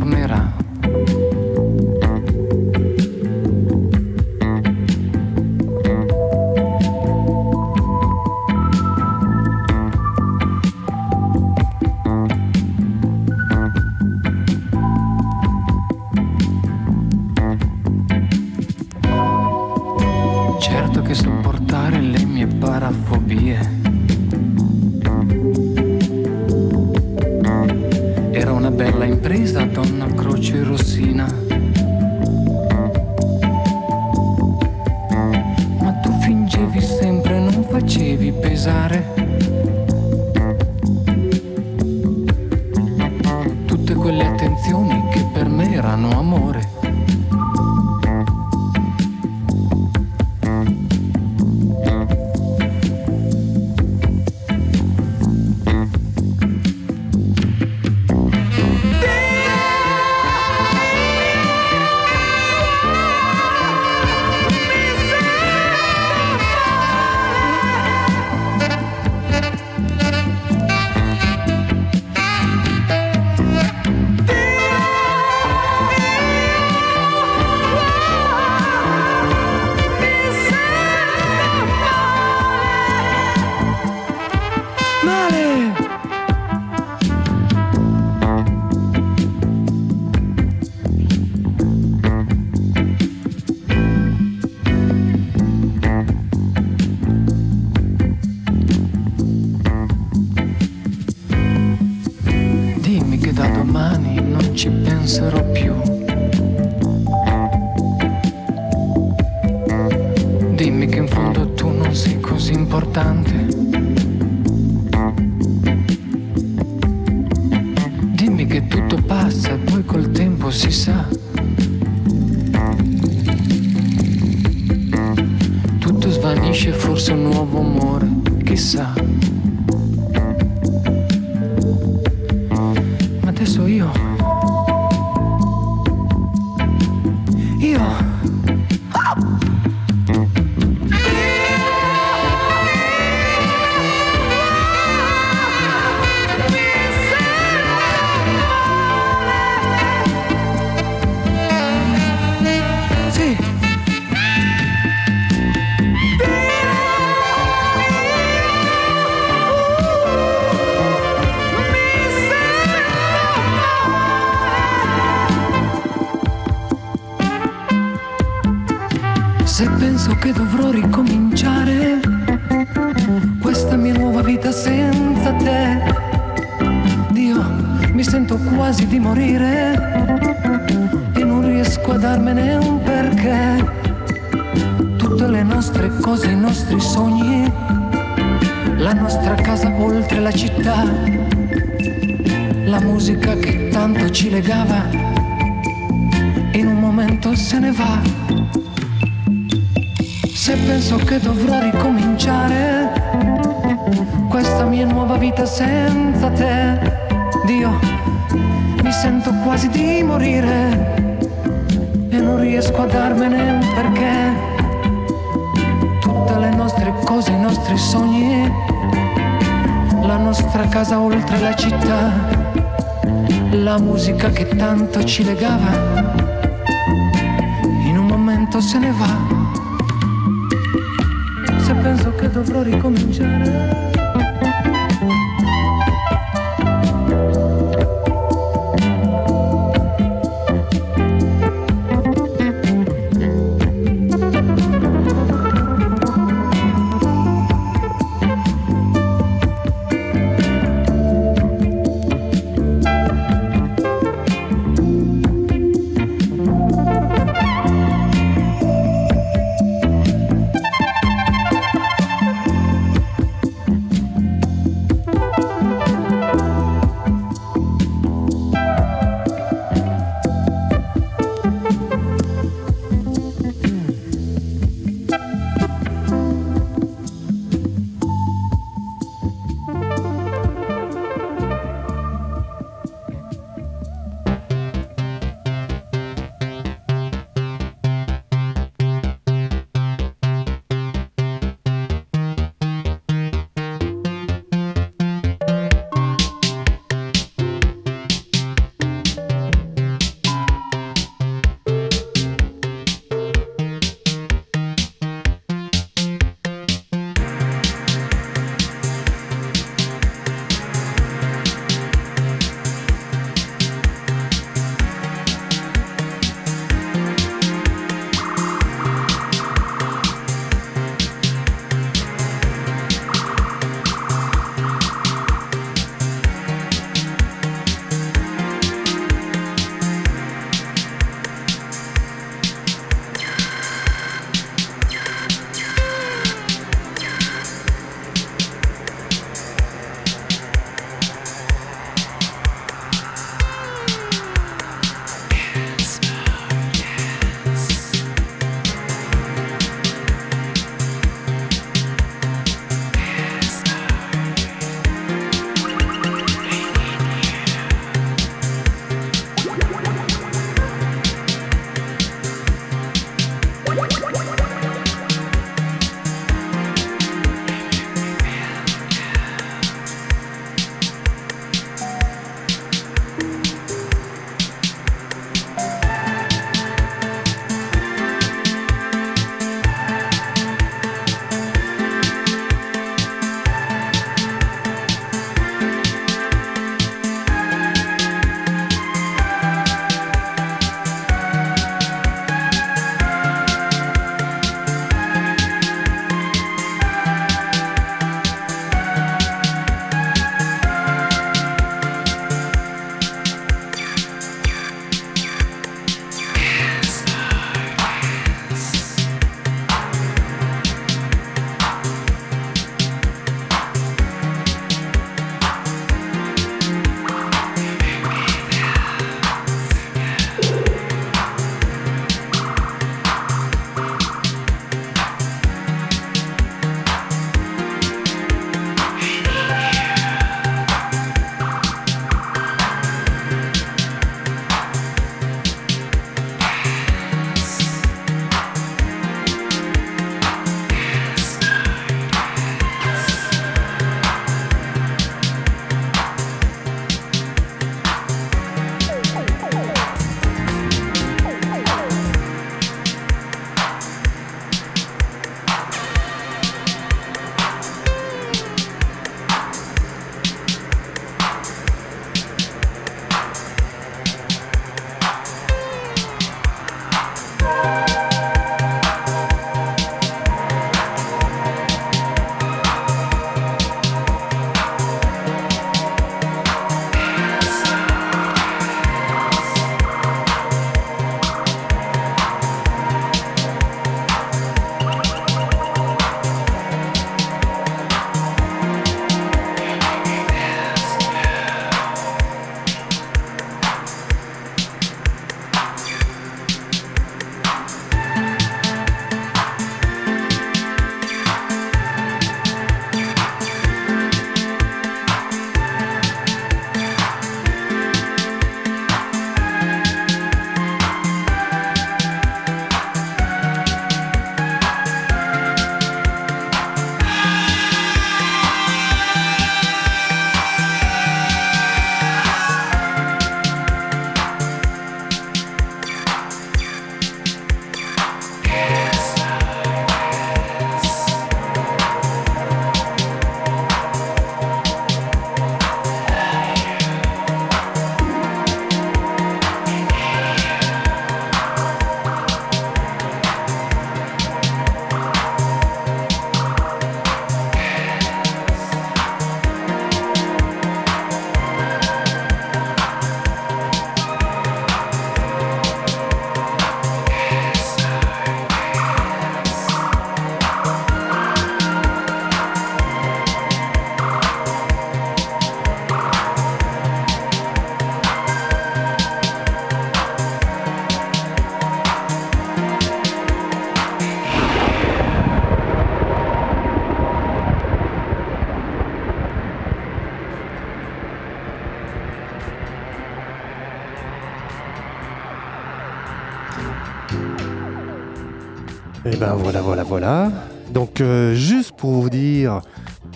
Ben voilà, voilà, voilà. Donc euh, juste pour vous dire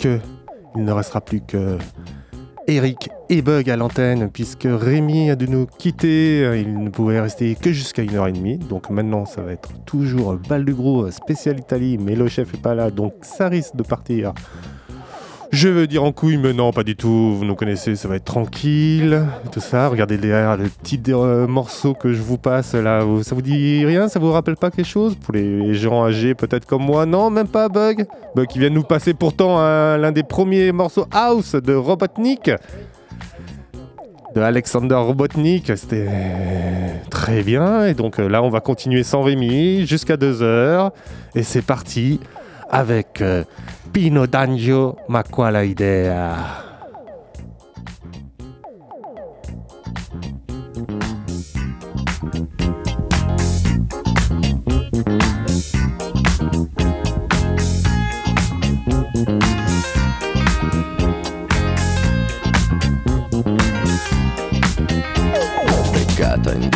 que il ne restera plus que Eric et Bug à l'antenne puisque Rémi a dû nous quitter. Il ne pouvait rester que jusqu'à 1h30. Donc maintenant ça va être toujours balle du gros spécial Italie, mais le chef est pas là, donc ça risque de partir. Je veux dire en couille, mais non, pas du tout. Vous nous connaissez, ça va être tranquille. Tout ça, regardez derrière le petit euh, morceau que je vous passe là. Ça vous dit rien? Ça vous rappelle pas quelque chose? Pour les gens âgés, peut-être comme moi? Non, même pas Bug. Bug qui vient nous passer pourtant un- l'un des premiers morceaux house de Robotnik. De Alexander Robotnik. C'était très bien. Et donc euh, là, on va continuer sans Rémi jusqu'à 2h. Et c'est parti avec. euh, Pino D'Angio, ma quale idea?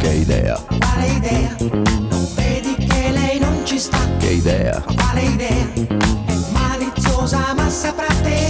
che idea, Quale idea? Non vedi che lei non ci sta? che idea, Quale idea? È maliziosa ma saprà tenere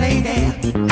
lady.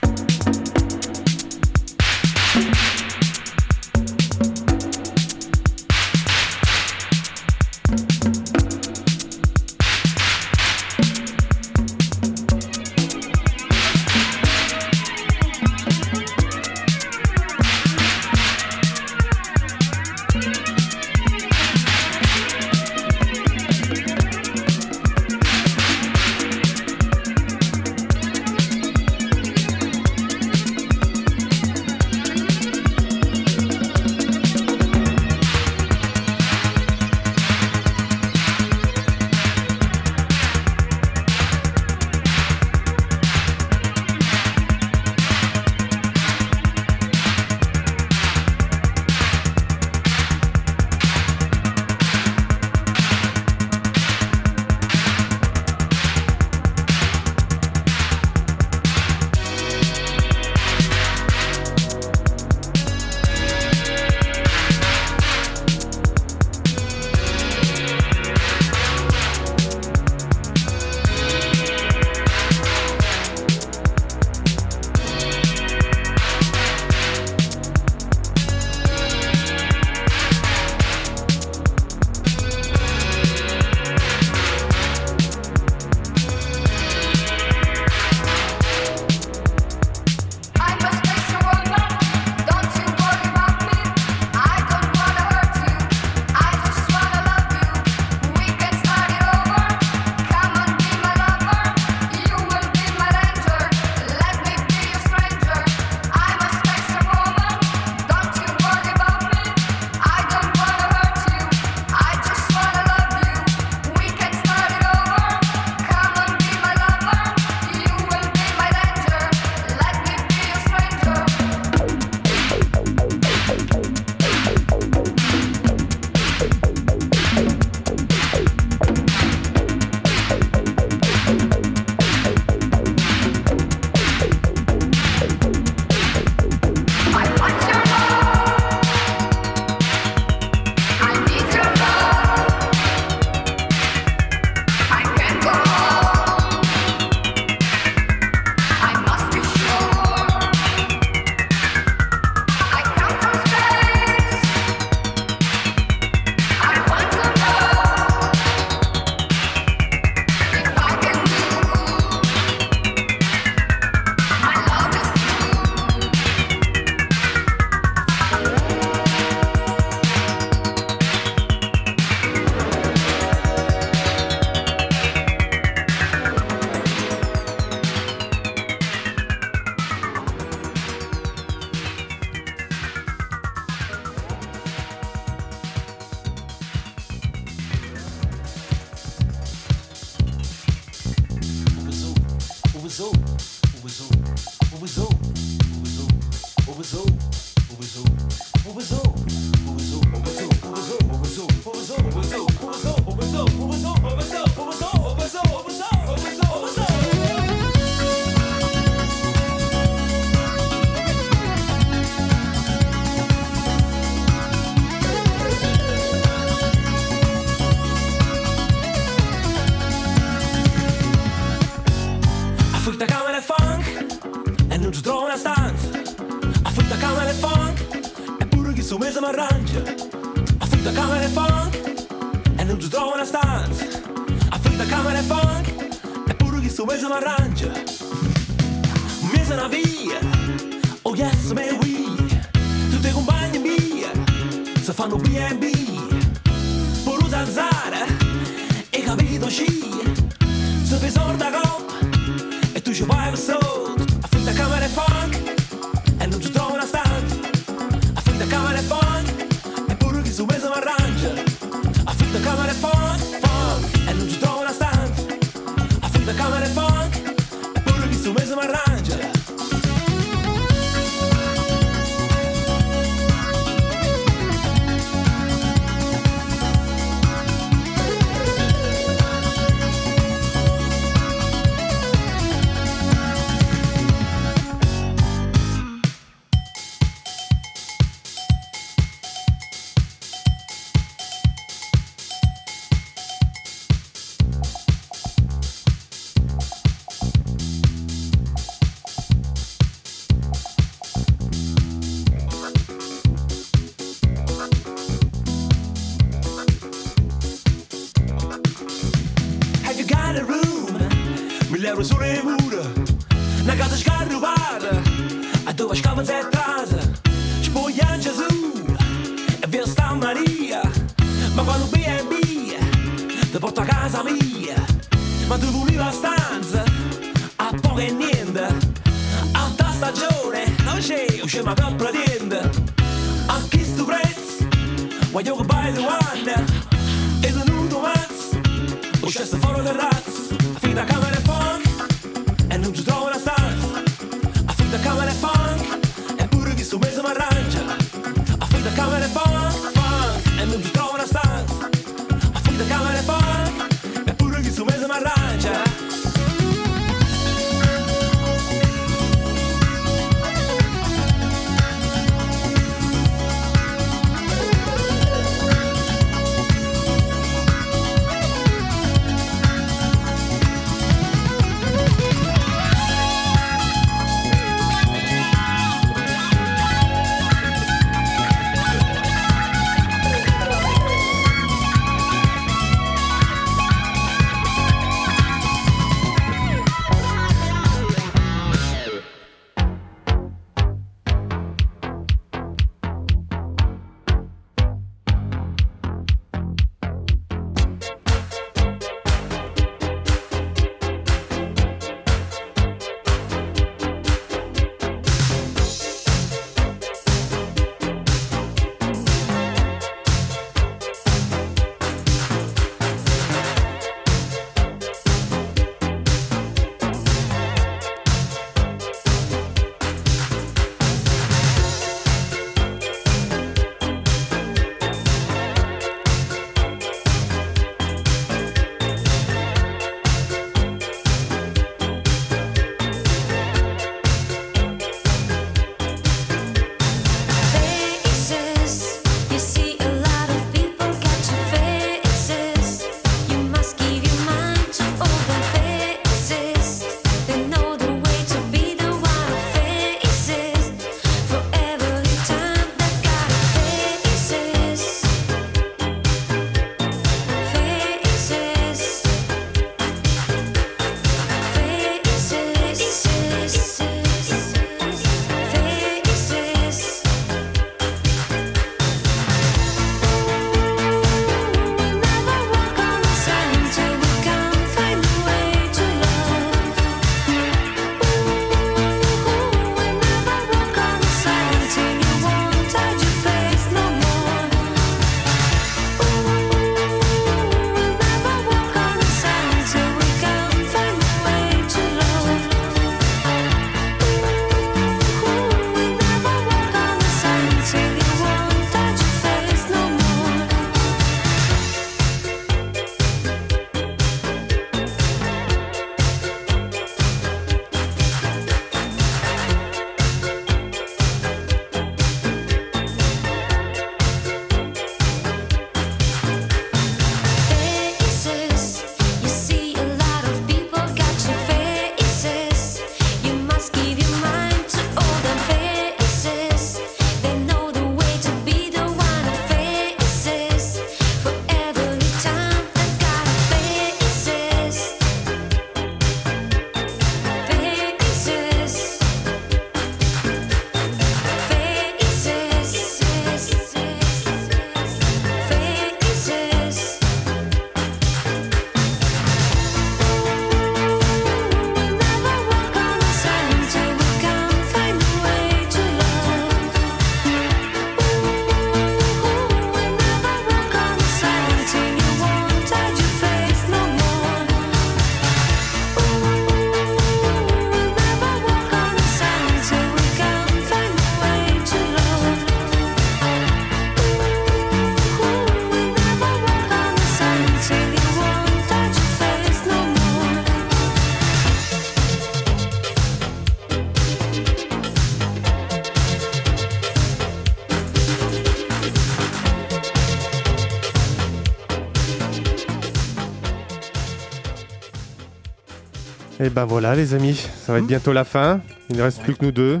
Et ben voilà, les amis, ça va être bientôt la fin. Il ne reste plus que nous deux.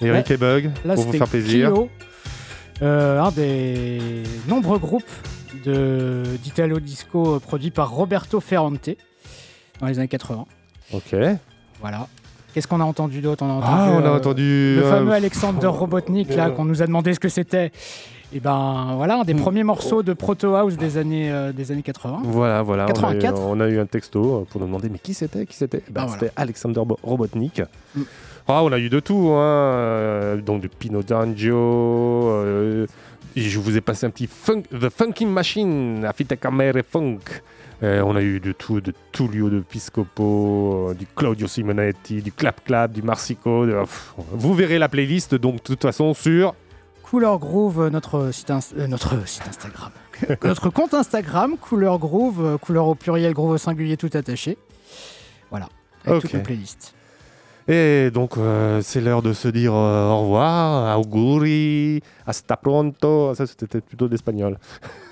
Eric Ouais. et Bug, Là, pour vous faire plaisir. Euh, un des nombreux groupes de- d'Italo Disco produits par Roberto Ferrante dans les années 80. Ok. Voilà. Qu'est-ce qu'on a entendu d'autre? On a entendu, Ah, on a euh, entendu, le euh, fameux Alexander Robotnik là euh, qu'on nous a demandé ce que c'était. Et ben voilà, un des premiers morceaux de Proto House des années euh, des années 80. Voilà, voilà. on a eu- 84. On a, eu, un texto euh, pour nous demander mais qui c'était Qui c'était Ben, Ah, C'était Alexander Bo- Robotnik. Mm. Ah, on a eu de tout, hein. euh, donc de Pino D'Angio. euh, je vous ai passé un petit funk, The Funkin' Machine, Affita Camere Funk. Euh, on a eu de tout, de Tullio de Piscopo, euh, du Claudio Simonetti, du Clap Clap, du Marsico. de- pff, vous verrez la playlist, donc de toute façon sur Couleur Groove, euh, notre site, euh, notre site Instagram. notre compte Instagram, Couleur Groove, euh, couleur au pluriel, groove au singulier tout attaché. Voilà, avec Ok. toute la playlist. Et donc, euh, c'est l'heure de se dire euh, au revoir, auguri, hasta pronto. Ça, c'était plutôt d'espagnol.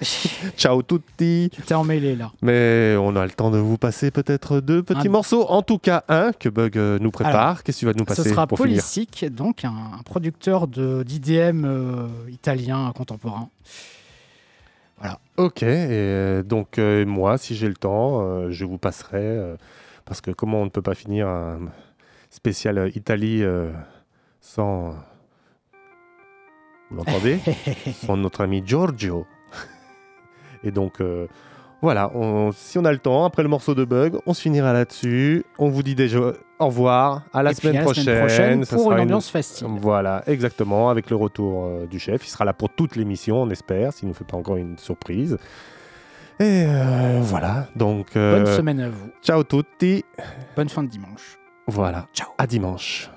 Ciao tutti. Tu t'es emmêlé là. Mais on a le temps de vous passer peut-être deux petits Un- morceaux. En tout cas, un que Bug euh, nous prépare. Qu'est-ce que tu vas nous passer Ce sera pour finir Policic, donc un, producteur d'IDM euh, italien contemporain. Voilà. Ok, et donc moi, si j'ai le temps, je vous passerai, parce que comment on ne peut pas finir un spécial euh, Italie euh, sans... Vous l'entendez Sans notre ami Giorgio. et donc, euh, voilà, on- si on a le temps, après le morceau de Bug, on se finira là-dessus. On vous dit déjà au revoir, à la, puis semaine, à la prochaine. semaine prochaine pour une ambiance festive. Voilà, exactement, avec le retour euh, du chef. Il sera là pour toute l'émission, on espère, s'il ne nous fait pas encore une surprise. Et euh, voilà, donc... Bonne semaine à vous. Ciao tutti. Bonne fin de dimanche. Voilà, ciao. À dimanche.